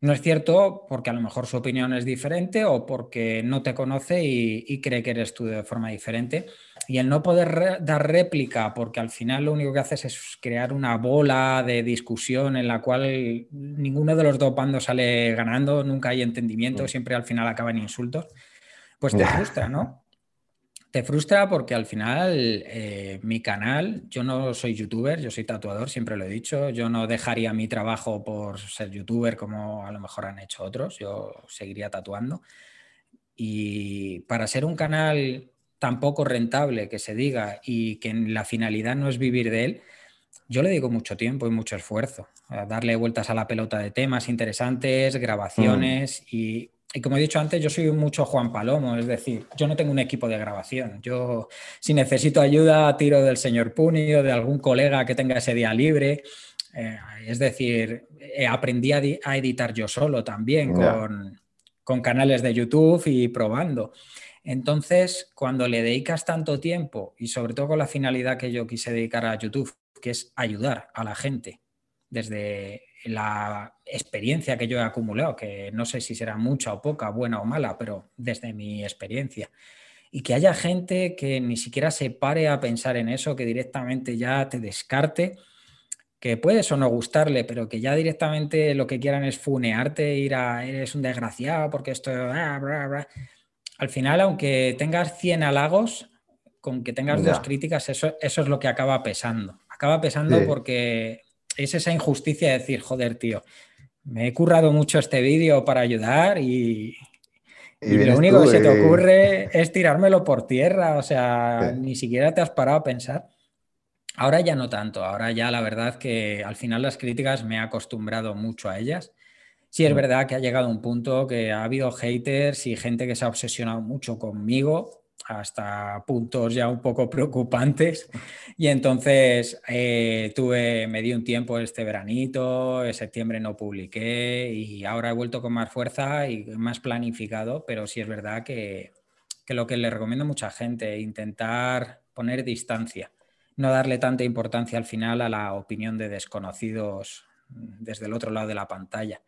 [SPEAKER 1] no es cierto porque a lo mejor su opinión es diferente o porque no te conoce y, cree que eres tú de forma diferente. Y el no poder dar réplica porque al final lo único que haces es crear una bola de discusión en la cual ninguno de los dos bandos sale ganando, nunca hay entendimiento, mm. siempre al final acaban insultos, pues te frustra, ¿no? Te frustra porque al final eh, mi canal, yo no soy youtuber, yo soy tatuador, siempre lo he dicho, yo no dejaría mi trabajo por ser youtuber como a lo mejor han hecho otros, yo seguiría tatuando. Y para ser un canal tan poco rentable que se diga y que la finalidad no es vivir de él, yo le digo mucho tiempo y mucho esfuerzo, a darle vueltas a la pelota de temas interesantes, grabaciones mm. y y como he dicho antes, yo soy mucho Juan Palomo, es decir, yo no tengo un equipo de grabación. Yo, si necesito ayuda, tiro del señor Puni o de algún colega que tenga ese día libre. Eh, es decir, eh, aprendí a, editar yo solo también con, con canales de YouTube y probando. Entonces, cuando le dedicas tanto tiempo y sobre todo con la finalidad que yo quise dedicar a YouTube, que es ayudar a la gente desde la experiencia que yo he acumulado, que no sé si será mucha o poca, buena o mala, pero desde mi experiencia. Y que haya gente que ni siquiera se pare a pensar en eso, que directamente ya te descarte, que puedes o no gustarle, pero que ya directamente lo que quieran es funearte, ir a eres un desgraciado porque esto... Al final, aunque tengas 100 halagos, con que tengas dos críticas, eso, eso es lo que acaba pesando. Acaba pesando porque es esa injusticia de decir, joder, tío, me he currado mucho este vídeo para ayudar y, lo único que se te ocurre es tirármelo por tierra, o sea, ni siquiera te has parado a pensar. Ahora ya no tanto, ahora ya la verdad que al final las críticas me he acostumbrado mucho a ellas. Sí es mm. verdad que ha llegado un punto que ha habido haters y gente que se ha obsesionado mucho conmigo hasta puntos ya un poco preocupantes. Y entonces eh, tuve, me di un tiempo este veranito, en septiembre no publiqué y ahora he vuelto con más fuerza y más planificado, pero sí es verdad que, que lo que le recomiendo a mucha gente, intentar poner distancia, no darle tanta importancia al final a la opinión de desconocidos desde el otro lado de la pantalla.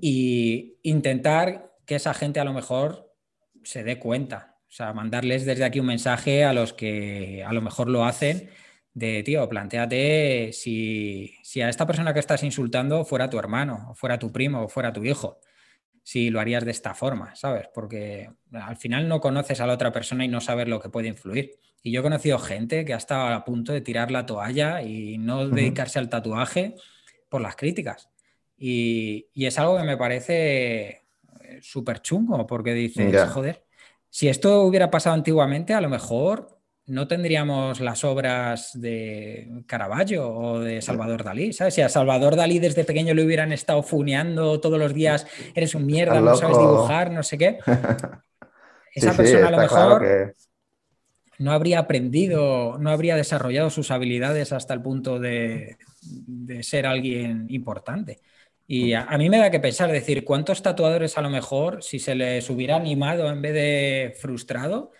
[SPEAKER 1] Y intentar que esa gente a lo mejor se dé cuenta o sea, mandarles desde aquí un mensaje a los que a lo mejor lo hacen de, tío, planteate si, a esta persona que estás insultando fuera tu hermano, o fuera tu primo, o fuera tu hijo. si lo harías de esta forma, ¿sabes? Porque al final no conoces a la otra persona y no sabes lo que puede influir. Y yo he conocido gente que ha estado a punto de tirar la toalla y no dedicarse al tatuaje por las críticas. Y, es algo que me parece eh, súper chungo, porque dices, joder, si esto hubiera pasado antiguamente, a lo mejor no tendríamos las obras de Caravaggio o de Salvador Dalí, ¿sabes? Si a Salvador Dalí desde pequeño le hubieran estado funeando todos los días, eres un mierda, no sabes dibujar, no sé qué. Esa persona a lo mejor no habría aprendido, no habría desarrollado sus habilidades hasta el punto de, ser alguien importante. Y a, a, mí me da que pensar, decir, ¿cuántos tatuadores a lo mejor, si se les hubiera animado en vez de frustrado,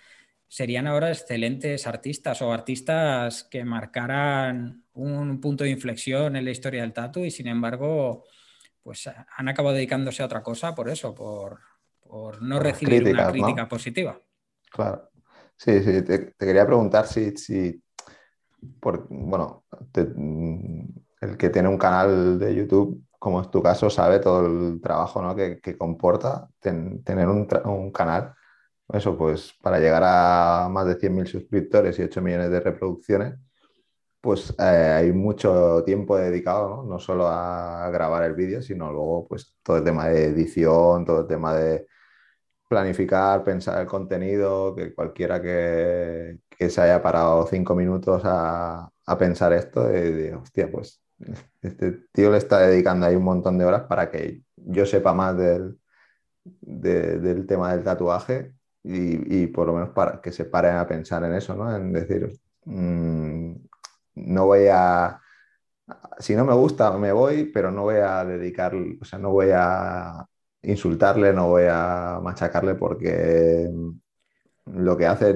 [SPEAKER 1] serían ahora excelentes artistas o artistas que marcaran un punto de inflexión en la historia del tatu y sin embargo pues han acabado dedicándose a otra cosa por eso, por, no recibir una crítica positiva.
[SPEAKER 2] Claro. Sí, sí, te, quería preguntar si, si por, bueno, el que tiene un canal de YouTube, como es tu caso, sabe todo el trabajo que, comporta tener un, un canal eso, pues para llegar a más de 100.000 suscriptores y 8 millones de reproducciones, pues eh, hay mucho tiempo dedicado, ¿no? ¿no? solo a grabar el vídeo, sino luego pues todo el tema de edición, todo el tema de planificar, pensar el contenido, que cualquiera que, se haya parado cinco minutos a, pensar esto, de, hostia, pues este tío le está dedicando ahí un montón de horas para que yo sepa más del, del tema del tatuaje y, por lo menos para que se paren a pensar en eso, ¿no? En decir, mm, no voy a, si no me gusta, me voy, pero no voy a dedicar, o sea, no voy a insultarle, no voy a machacarle porque lo que hace,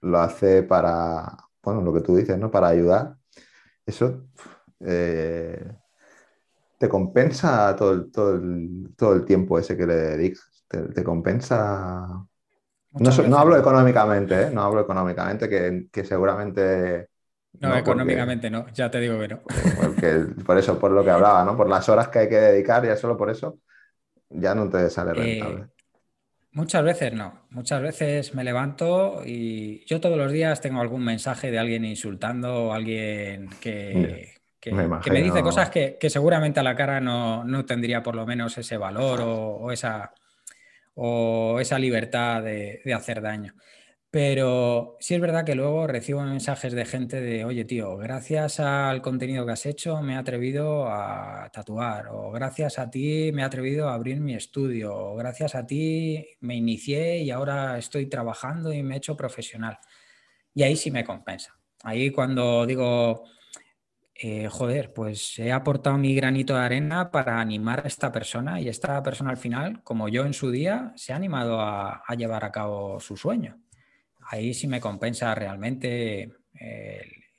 [SPEAKER 2] lo hace para, bueno, lo que tú dices, ¿no? Para ayudar. Eso eh, te compensa todo el, todo, el, todo el tiempo ese que le dedicas. te compensa no, hablo económicamente, ¿eh? no hablo económicamente, que, seguramente...
[SPEAKER 1] No, económicamente no, ya te digo que no.
[SPEAKER 2] por eso, por lo que hablaba, ¿no? Por las horas que hay que dedicar, ya solo por eso, ya no te sale eh, rentable.
[SPEAKER 1] muchas veces no, muchas veces me levanto y yo todos los días tengo algún mensaje de alguien insultando o alguien que, me, dice cosas que, seguramente a la cara no, tendría por lo menos ese valor o esa o esa libertad de, hacer daño. Pero sí es verdad que luego recibo mensajes de gente de, oye tío, gracias al contenido que has hecho me he atrevido a tatuar, o gracias a ti me he atrevido a abrir mi estudio, o gracias a ti me inicié y ahora estoy trabajando y me he hecho profesional. Y ahí sí me compensa. Ahí cuando digo, eh, joder, pues he aportado mi granito de arena para animar a esta persona y esta persona al final, como yo en su día, se ha animado a, llevar a cabo su sueño. Ahí sí me compensa realmente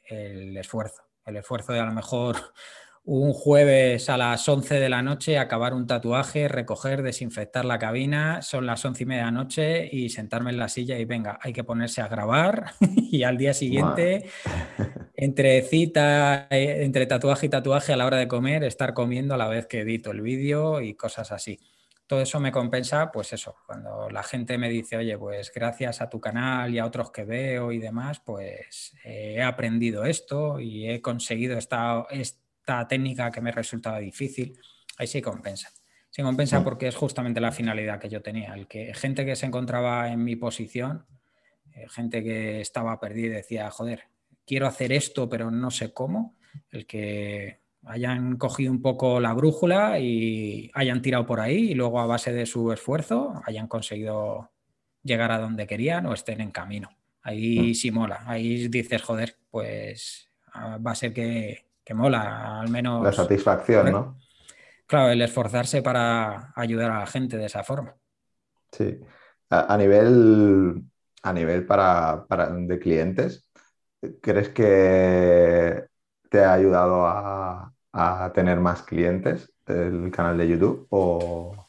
[SPEAKER 1] el esfuerzo, el esfuerzo de a lo mejor un jueves a las 11 de la noche, acabar un tatuaje, recoger, desinfectar la cabina, son las 11 y media de la noche y sentarme en la silla y venga, hay que ponerse a grabar y al día siguiente, entre cita, eh, entre tatuaje y tatuaje a la hora de comer, estar comiendo a la vez que edito el vídeo y cosas así. Todo eso me compensa, pues eso, cuando la gente me dice, oye, pues gracias a tu canal y a otros que veo y demás, pues eh, he aprendido esto y he conseguido esta, esta técnica que me resultaba difícil, ahí sí compensa. Sí compensa porque es justamente la finalidad que yo tenía, el que gente que se encontraba en mi posición, eh, gente que estaba perdida y decía, joder, quiero hacer esto, pero no sé cómo, el que hayan cogido un poco la brújula y hayan tirado por ahí y luego a base de su esfuerzo hayan conseguido llegar a donde querían o estén en camino. Ahí mm. sí mola, ahí dices, joder, pues ah, va a ser que, que mola, al menos.
[SPEAKER 2] La satisfacción, ¿no?
[SPEAKER 1] Claro, el esforzarse para ayudar a la gente de esa forma.
[SPEAKER 2] Sí. A, nivel, a nivel para, de clientes, ¿crees que te ha ayudado a, a tener más clientes el canal de YouTube? O...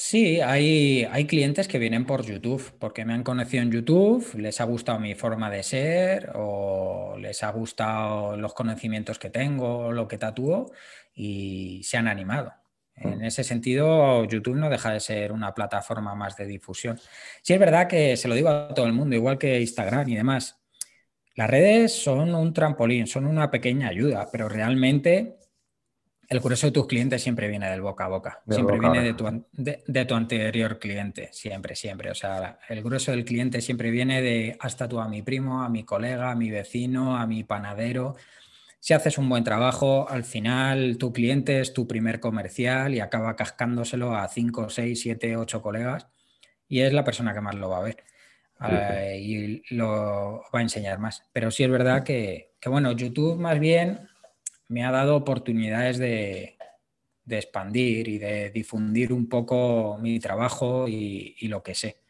[SPEAKER 1] Sí, hay, hay clientes que vienen por YouTube, porque me han conocido en YouTube, les ha gustado mi forma de ser o les ha gustado los conocimientos que tengo, lo que tatúo y se han animado. En ese sentido, YouTube no deja de ser una plataforma más de difusión. Sí es verdad que se lo digo a todo el mundo, igual que Instagram y demás. Las redes son un trampolín, son una pequeña ayuda, pero realmente el grueso de tus clientes siempre viene del boca a boca, siempre viene de tu, de, tu, anterior cliente, siempre, siempre. O sea, el grueso del cliente siempre viene de hasta tú a mi primo, a mi colega, a mi vecino, a mi panadero. Si haces un buen trabajo, al final tu cliente es tu primer comercial y acaba cascándoselo a 5, 6, 7, 8 colegas y es la persona que más lo va a ver. Eh, y lo va a enseñar más. Pero sí es verdad que, que bueno, YouTube más bien me ha dado oportunidades de, expandir y de difundir un poco mi trabajo y, lo que sé.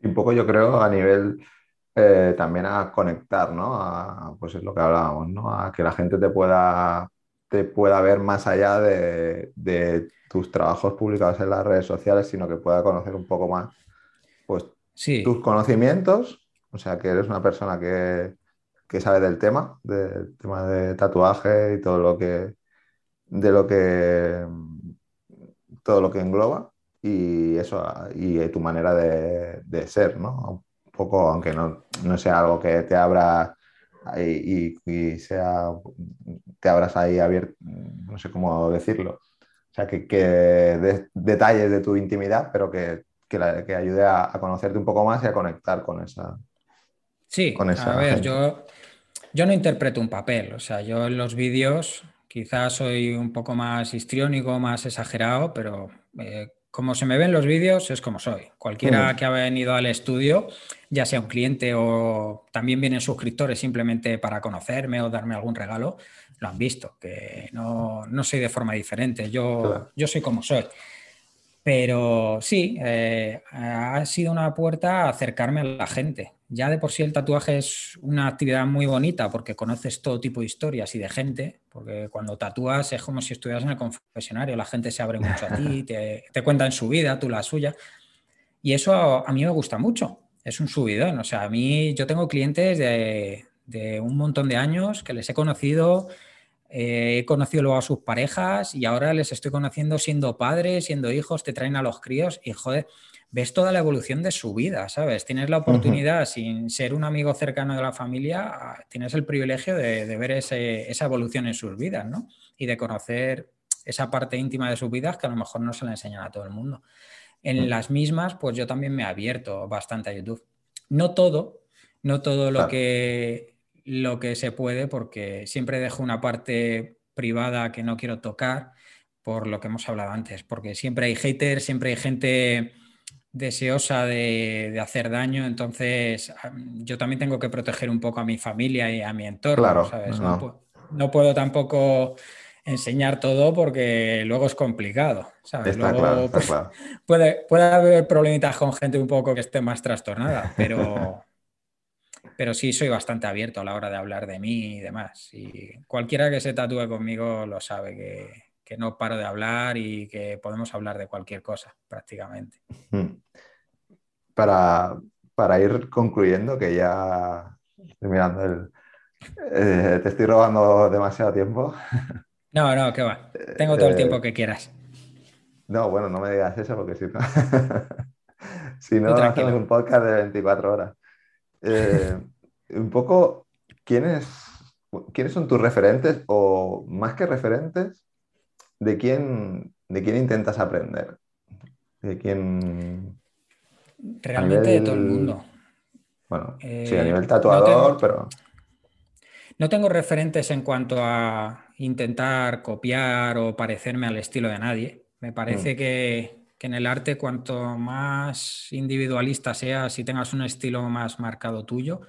[SPEAKER 2] Y un poco yo creo a nivel eh, también a conectar, ¿no? A, pues es lo que hablábamos, ¿no? A que la gente te pueda, te pueda ver más allá de, tus trabajos publicados en las redes sociales, sino que pueda conocer un poco más pues, tus conocimientos, o sea, que eres una persona que, que sabe del tema, del tema de tatuaje y todo lo que, de lo que, todo lo que engloba y eso, y tu manera de, ser, ¿no? Un poco, aunque no, sea algo que te abra y, sea, te abras ahí abierto, no sé cómo decirlo. O sea, que, que detalles de tu intimidad, pero que, que, ayude a, conocerte un poco más y a conectar con esa.
[SPEAKER 1] Sí, con esa a ver, yo yo no interpreto un papel, o sea, yo en los vídeos quizás soy un poco más histriónico, más exagerado, pero eh, como se me ven los vídeos es como soy. Cualquiera que ha venido al estudio, ya sea un cliente o también vienen suscriptores simplemente para conocerme o darme algún regalo, lo han visto, que no, soy de forma diferente, yo, yo soy como soy. Pero sí, eh, ha sido una puerta a acercarme a la gente. Ya de por sí el tatuaje es una actividad muy bonita porque conoces todo tipo de historias y de gente, porque cuando tatúas es como si estuvieras en el confesionario, la gente se abre mucho a ti, te, te cuentan su vida, tú la suya. Y eso a, mí me gusta mucho, es un subidón. O sea, a mí yo tengo clientes de, de un montón de años que les he conocido eh, he conocido luego a sus parejas y ahora les estoy conociendo siendo padres, siendo hijos, te traen a los críos y joder, ves toda la evolución de su vida, ¿sabes? Tienes la oportunidad, sin ser un amigo cercano de la familia, tienes el privilegio de, ver esa evolución en sus vidas, ¿no? Y de conocer esa parte íntima de sus vidas que a lo mejor no se la enseñan a todo el mundo. En las mismas, pues yo también me he abierto bastante a YouTube. No todo, no todo lo que lo que se puede porque siempre dejo una parte privada que no quiero tocar por lo que hemos hablado antes, porque siempre hay haters, siempre hay gente deseosa de, hacer daño, entonces yo también tengo que proteger un poco a mi familia y a mi entorno, ¿sabes? No. puedo tampoco enseñar todo porque luego es complicado, ¿sabes? luego, pues, Puede, puede haber problemitas con gente un poco que esté más trastornada, pero pero sí soy bastante abierto a la hora de hablar de mí y demás. Y cualquiera que se tatúe conmigo lo sabe, que, no paro de hablar y que podemos hablar de cualquier cosa prácticamente.
[SPEAKER 2] Para, ir concluyendo, que ya estoy mirando el... Eh, te estoy robando demasiado tiempo.
[SPEAKER 1] No, no, que va. Tengo todo el tiempo eh, que quieras.
[SPEAKER 2] No, bueno, no me digas eso porque si no, si no, hacemos un podcast de 24 horas. Eh, un poco, ¿quiénes, ¿quiénes son tus referentes o más que referentes, de quién, de quién intentas aprender? ¿De quién...
[SPEAKER 1] Realmente de todo el mundo.
[SPEAKER 2] Bueno, sí, a nivel eh, tatuador, pero...
[SPEAKER 1] No tengo referentes en cuanto a intentar copiar o parecerme al estilo de nadie. Me parece mm. que que en el arte cuanto más individualista seas y tengas un estilo más marcado tuyo,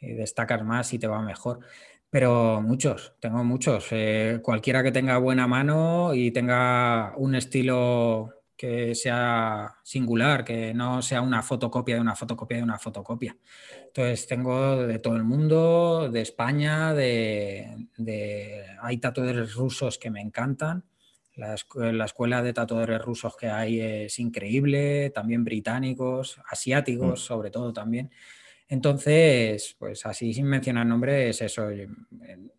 [SPEAKER 1] eh, destacas más y te va mejor. Pero muchos, tengo muchos. Eh, cualquiera que tenga buena mano y tenga un estilo que sea singular, que no sea una fotocopia de una fotocopia de una fotocopia. Entonces tengo de todo el mundo, de España, de, de... hay tatuadores rusos que me encantan la, escuela de tatuadores rusos que hay es increíble, también británicos, asiáticos mm. sobre todo también. Entonces, pues así sin mencionar nombres, eso,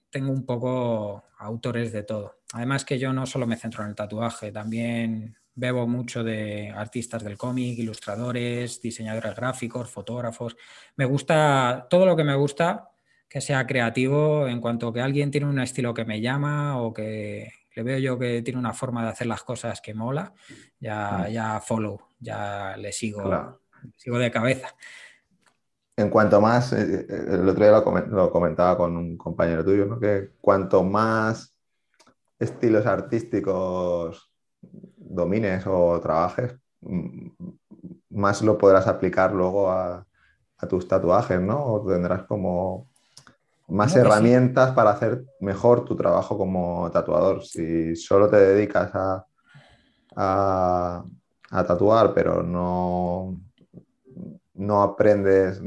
[SPEAKER 1] tengo un poco autores de todo. Además que yo no solo me centro en el tatuaje, también bebo mucho de artistas del cómic, ilustradores, diseñadores gráficos, fotógrafos. Me gusta todo lo que me gusta que sea creativo en cuanto que alguien tiene un estilo que me llama o que le veo yo que tiene una forma de hacer las cosas que mola, ya, mm. ya follow, ya le sigo, sigo de cabeza.
[SPEAKER 2] En cuanto más, eh, eh, el otro día lo, comentaba con un compañero tuyo, ¿no? que cuanto más estilos artísticos domines o trabajes, mm, más lo podrás aplicar luego a, tus tatuajes, ¿no? O tendrás como más herramientas para hacer mejor tu trabajo como tatuador. Si solo te dedicas a, a tatuar, pero no, no aprendes,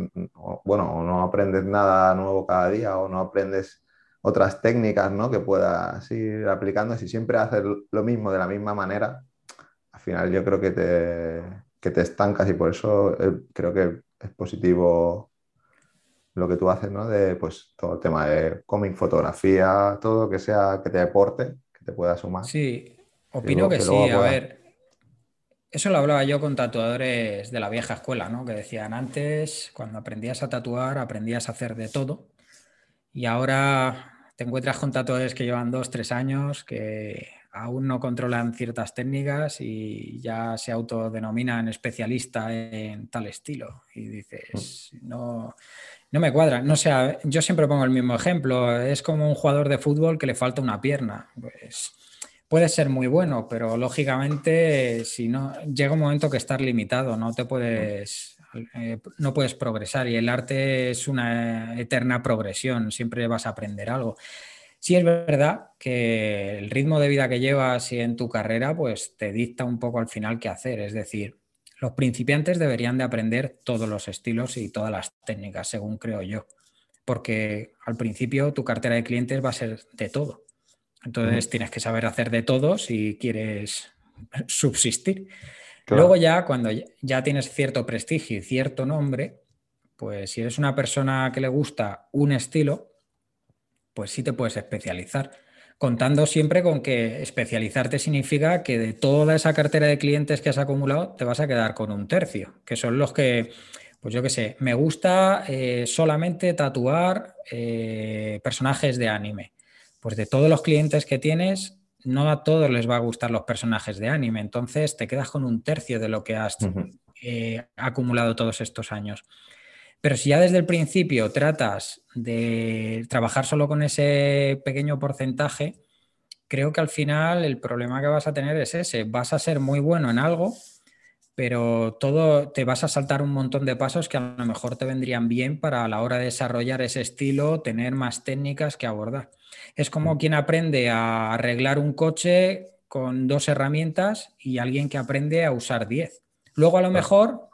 [SPEAKER 2] bueno, no aprendes nada nuevo cada día o no aprendes otras técnicas ¿no? que puedas ir aplicando. Si siempre haces lo mismo de la misma manera, al final yo creo que te, que te estancas y por eso eh, creo que es positivo lo que tú haces, ¿no? De pues todo el tema de cómic, fotografía, todo lo que sea que te aporte, que te pueda sumar.
[SPEAKER 1] Sí, opino que, sí. A ver, eso lo hablaba yo con tatuadores de la vieja escuela, ¿no? Que decían antes, cuando aprendías a tatuar, aprendías a hacer de todo. Y ahora te encuentras con tatuadores que llevan dos, tres años, que aún no controlan ciertas técnicas y ya se autodenominan especialista en tal estilo. Y dices, no, no me cuadra. No sé, yo siempre pongo el mismo ejemplo. Es como un jugador de fútbol que le falta una pierna. Pues puede ser muy bueno, pero lógicamente si no llega un momento que estás limitado, no te puedes eh, no puedes progresar y el arte es una eterna progresión, siempre vas a aprender algo. Sí es verdad que el ritmo de vida que llevas y en tu carrera pues te dicta un poco al final qué hacer, es decir, los principiantes deberían de aprender todos los estilos y todas las técnicas, según creo yo, porque al principio tu cartera de clientes va a ser de todo entonces tienes que saber hacer de todo si quieres subsistir. Luego ya, cuando ya tienes cierto prestigio y cierto nombre, pues si eres una persona que le gusta un estilo, pues sí te puedes especializar. Contando siempre con que especializarte significa que de toda esa cartera de clientes que has acumulado te vas a quedar con un tercio, que son los que, pues yo qué sé, me gusta eh, solamente tatuar eh, personajes de anime. Pues de todos los clientes que tienes, no a todos les va a gustar los personajes de anime, entonces te quedas con un tercio de lo que has eh, acumulado todos estos años. Pero si ya desde el principio tratas de trabajar solo con ese pequeño porcentaje, creo que al final el problema que vas a tener es ese. Vas a ser muy bueno en algo, pero todo te vas a saltar un montón de pasos que a lo mejor te vendrían bien para a la hora de desarrollar ese estilo, tener más técnicas que abordar. Es como mm. quien aprende a arreglar un coche con dos herramientas y alguien que aprende a usar diez. Luego a lo mejor,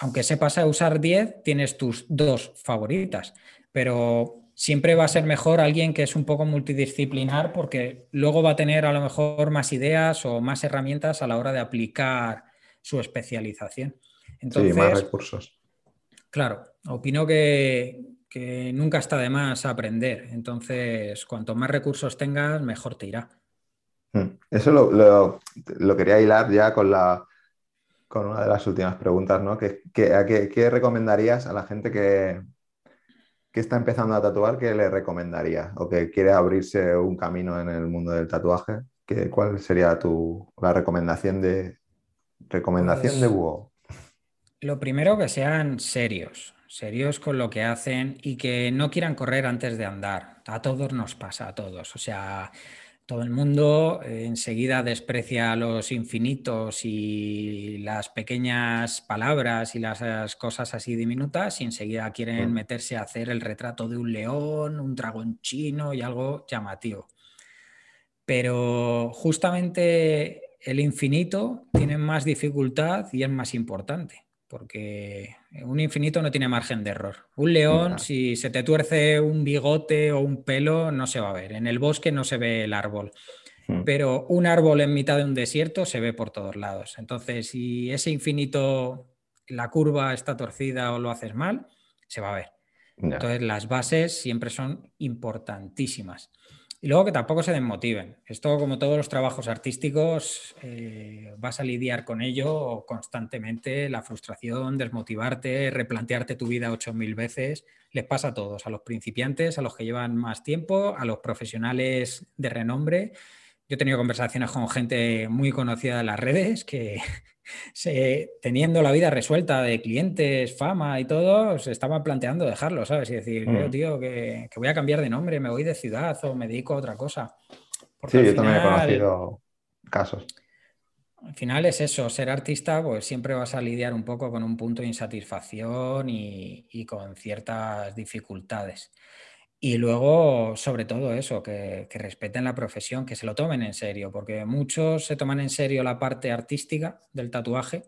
[SPEAKER 1] aunque sepas a usar diez, tienes tus dos favoritas, pero siempre va a ser mejor alguien que es un poco multidisciplinar porque luego va a tener a lo mejor más ideas o más herramientas a la hora de aplicar su especialización.
[SPEAKER 2] Entonces, sí, más recursos.
[SPEAKER 1] Claro, opino que, que nunca está de más aprender. Entonces, cuanto más recursos tengas, mejor te irá.
[SPEAKER 2] Hmm. Eso lo, quería hilar ya con, la, con una de las últimas preguntas, ¿no? ¿Qué, qué, recomendarías a la gente que, que, está empezando a tatuar? ¿Qué le recomendarías? ¿O que quiere abrirse un camino en el mundo del tatuaje? ¿Qué, ¿Cuál sería tu, la recomendación de, recomendación de pues Búho?
[SPEAKER 1] Lo primero que sean serios serios con lo que hacen y que no quieran correr antes de andar. A todos nos pasa, a todos. O sea, todo el mundo eh, enseguida desprecia los infinitos y las pequeñas palabras y las cosas así diminutas y enseguida quieren mm. meterse a hacer el retrato de un león, un dragón chino y algo llamativo. Pero justamente el infinito tiene más dificultad y es más importante porque un infinito no tiene margen de error. Un león, si se te tuerce un bigote o un pelo, no se va a ver. En el bosque no se ve el árbol, hmm. pero un árbol en mitad de un desierto se ve por todos lados. Entonces, si ese infinito, la curva está torcida o lo haces mal, se va a ver. Entonces, las bases siempre son importantísimas. Y luego que tampoco se desmotiven. Esto, como todos los trabajos artísticos, eh, vas a lidiar con ello constantemente, la frustración, desmotivarte, replantearte tu vida ocho mil veces. Les pasa a todos, a los principiantes, a los que llevan más tiempo, a los profesionales de renombre yo he tenido conversaciones con gente muy conocida de las redes que se, teniendo la vida resuelta de clientes, fama y todo, se estaban planteando dejarlo, ¿sabes? Y decir, mm. tío, que, voy a cambiar de nombre, me voy de ciudad o me dedico a otra cosa.
[SPEAKER 2] sí, yo también he conocido casos.
[SPEAKER 1] Al final es eso, ser artista, pues siempre vas a lidiar un poco con un punto de insatisfacción y con ciertas dificultades. Y luego, sobre todo eso, que, respeten la profesión, que se lo tomen en serio, porque muchos se toman en serio la parte artística del tatuaje,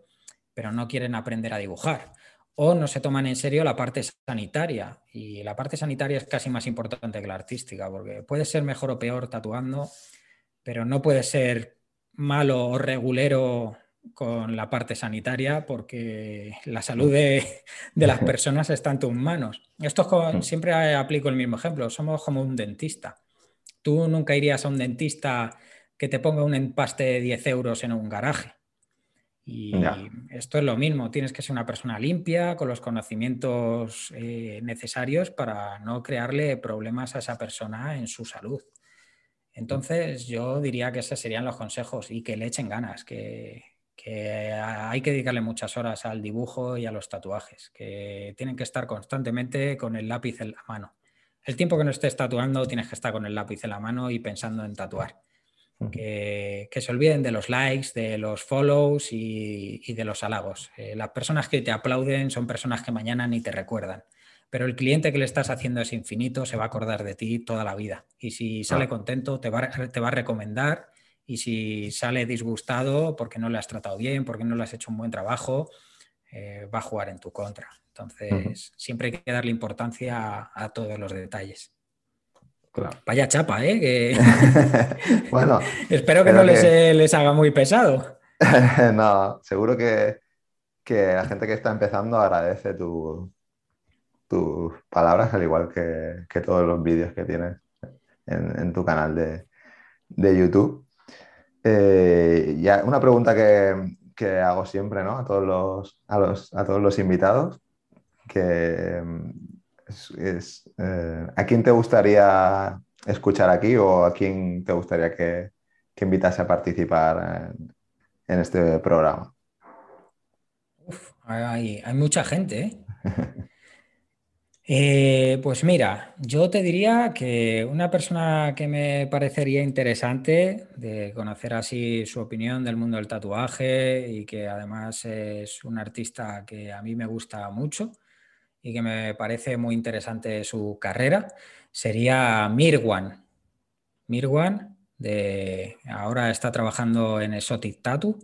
[SPEAKER 1] pero no quieren aprender a dibujar. O no se toman en serio la parte sanitaria. Y la parte sanitaria es casi más importante que la artística, porque puede ser mejor o peor tatuando, pero no puede ser malo o regulero con la parte sanitaria porque la salud de, las personas está en tus manos. Esto siempre aplico el mismo ejemplo, somos como un dentista. Tú nunca irías a un dentista que te ponga un empaste de 10 euros en un garaje. Y esto es lo mismo, tienes que ser una persona limpia, con los conocimientos eh, necesarios para no crearle problemas a esa persona en su salud. Entonces yo diría que esos serían los consejos y que le echen ganas, que, que hay que dedicarle muchas horas al dibujo y a los tatuajes, que tienen que estar constantemente con el lápiz en la mano. El tiempo que no estés tatuando tienes que estar con el lápiz en la mano y pensando en tatuar. Que, se olviden de los likes, de los follows y, de los halagos. Eh, las personas que te aplauden son personas que mañana ni te recuerdan. Pero el cliente que le estás haciendo es infinito, se va a acordar de ti toda la vida. Y si sale contento, te va, te va a recomendar y si sale disgustado porque no le has tratado bien, porque no le has hecho un buen trabajo, eh, va a jugar en tu contra. Entonces, siempre hay que darle importancia a, todos los detalles. Vaya chapa, ¿eh? bueno, espero que no Les, haga muy pesado.
[SPEAKER 2] no, seguro que, la gente que está empezando agradece tus palabras, al igual que, todos los vídeos que tienes en, tu canal de, de YouTube. Eh, ya, una pregunta que, que, hago siempre ¿no? a, todos los, a, los, a todos los invitados, que mm, es, eh, ¿a quién te gustaría escuchar aquí o a quién te gustaría que, que invitase a participar en, en este programa?
[SPEAKER 1] Uf, hay, hay, mucha gente. ¿eh? Eh, pues mira, yo te diría que una persona que me parecería interesante de conocer así su opinión del mundo del tatuaje y que además es un artista que a mí me gusta mucho y que me parece muy interesante su carrera, sería Mirwan. Mirwan, de, ahora está trabajando en Exotic Tattoo.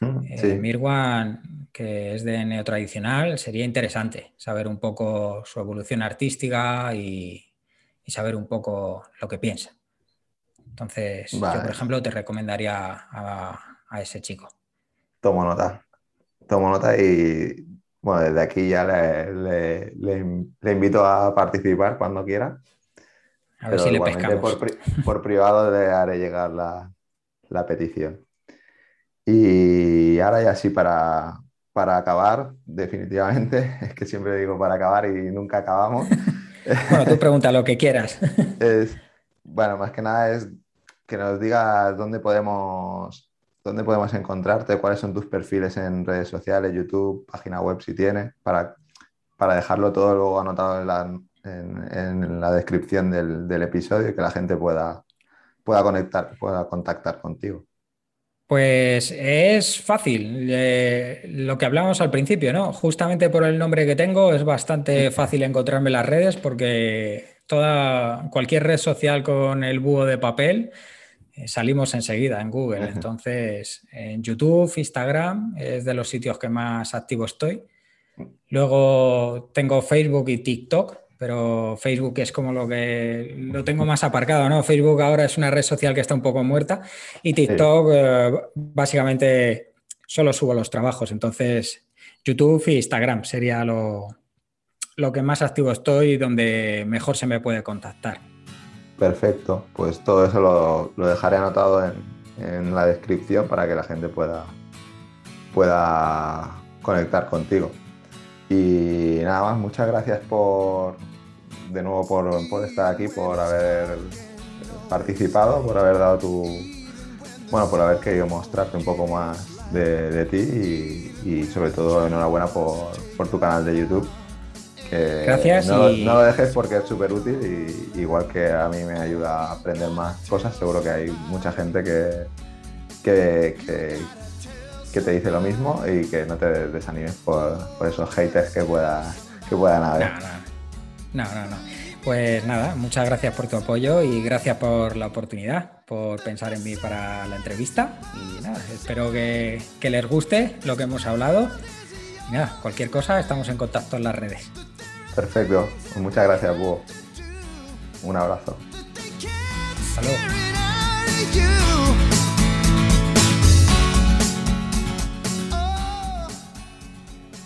[SPEAKER 1] Mm, eh, Mirwan que es de neotradicional, sería interesante saber un poco su evolución artística y, saber un poco lo que piensa. Entonces, yo, por ejemplo, te recomendaría a, ese chico.
[SPEAKER 2] Tomo nota. Tomo nota y, bueno, desde aquí ya le, invito a participar cuando quiera.
[SPEAKER 1] A ver si le pescamos.
[SPEAKER 2] Por, privado le haré llegar la, la petición. Y ahora ya sí, para, para acabar, definitivamente. Es que siempre digo para acabar y nunca acabamos.
[SPEAKER 1] bueno, tú pregunta lo que quieras.
[SPEAKER 2] bueno, más que nada es que nos digas dónde podemos, dónde podemos encontrarte, cuáles son tus perfiles en redes sociales, YouTube, página web si tienes, para, para dejarlo todo luego anotado en la, en, la descripción del, del, episodio y que la gente pueda, pueda, conectar, pueda contactar contigo.
[SPEAKER 1] Pues es fácil, eh, lo que hablamos al principio, ¿no? Justamente por el nombre que tengo es bastante fácil encontrarme en las redes porque toda, cualquier red social con el búho de papel eh, salimos enseguida en Google. Entonces, en YouTube, Instagram es de los sitios que más activo estoy. Luego tengo Facebook y TikTok, pero Facebook es como lo que lo tengo más aparcado, ¿no? Facebook ahora es una red social que está un poco muerta y TikTok eh, básicamente solo subo los trabajos, entonces YouTube e Instagram sería lo, lo que más activo estoy y donde mejor se me puede contactar.
[SPEAKER 2] Perfecto, pues todo eso lo, lo dejaré anotado en, en, la descripción para que la gente pueda, pueda conectar contigo. Y nada más, muchas gracias por de nuevo por, por estar aquí, por haber participado, por haber dado tu. Bueno, por haber querido mostrarte un poco más de, de ti y, y, sobre todo enhorabuena por, por tu canal de YouTube
[SPEAKER 1] Gracias.
[SPEAKER 2] No, y... no, lo dejes porque es súper útil y igual que a mí me ayuda a aprender más cosas, seguro que hay mucha gente que, que, que, que te dice lo mismo y que no te desanimes por, por esos haters que, pueda, que puedan haber.
[SPEAKER 1] No, no, no, no. Pues nada, muchas gracias por tu apoyo y gracias por la oportunidad, por pensar en mí para la entrevista. Y nada, espero que, que les guste lo que hemos hablado. Y nada, cualquier cosa, estamos en contacto en las redes.
[SPEAKER 2] Perfecto. Pues muchas gracias, Búho. Un abrazo.
[SPEAKER 1] Hasta luego.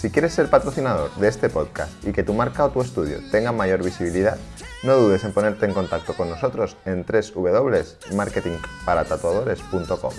[SPEAKER 2] Si quieres ser patrocinador de este podcast y que tu marca o tu estudio tengan mayor visibilidad, no dudes en ponerte en contacto con nosotros en www.marketingparatatuadores.com.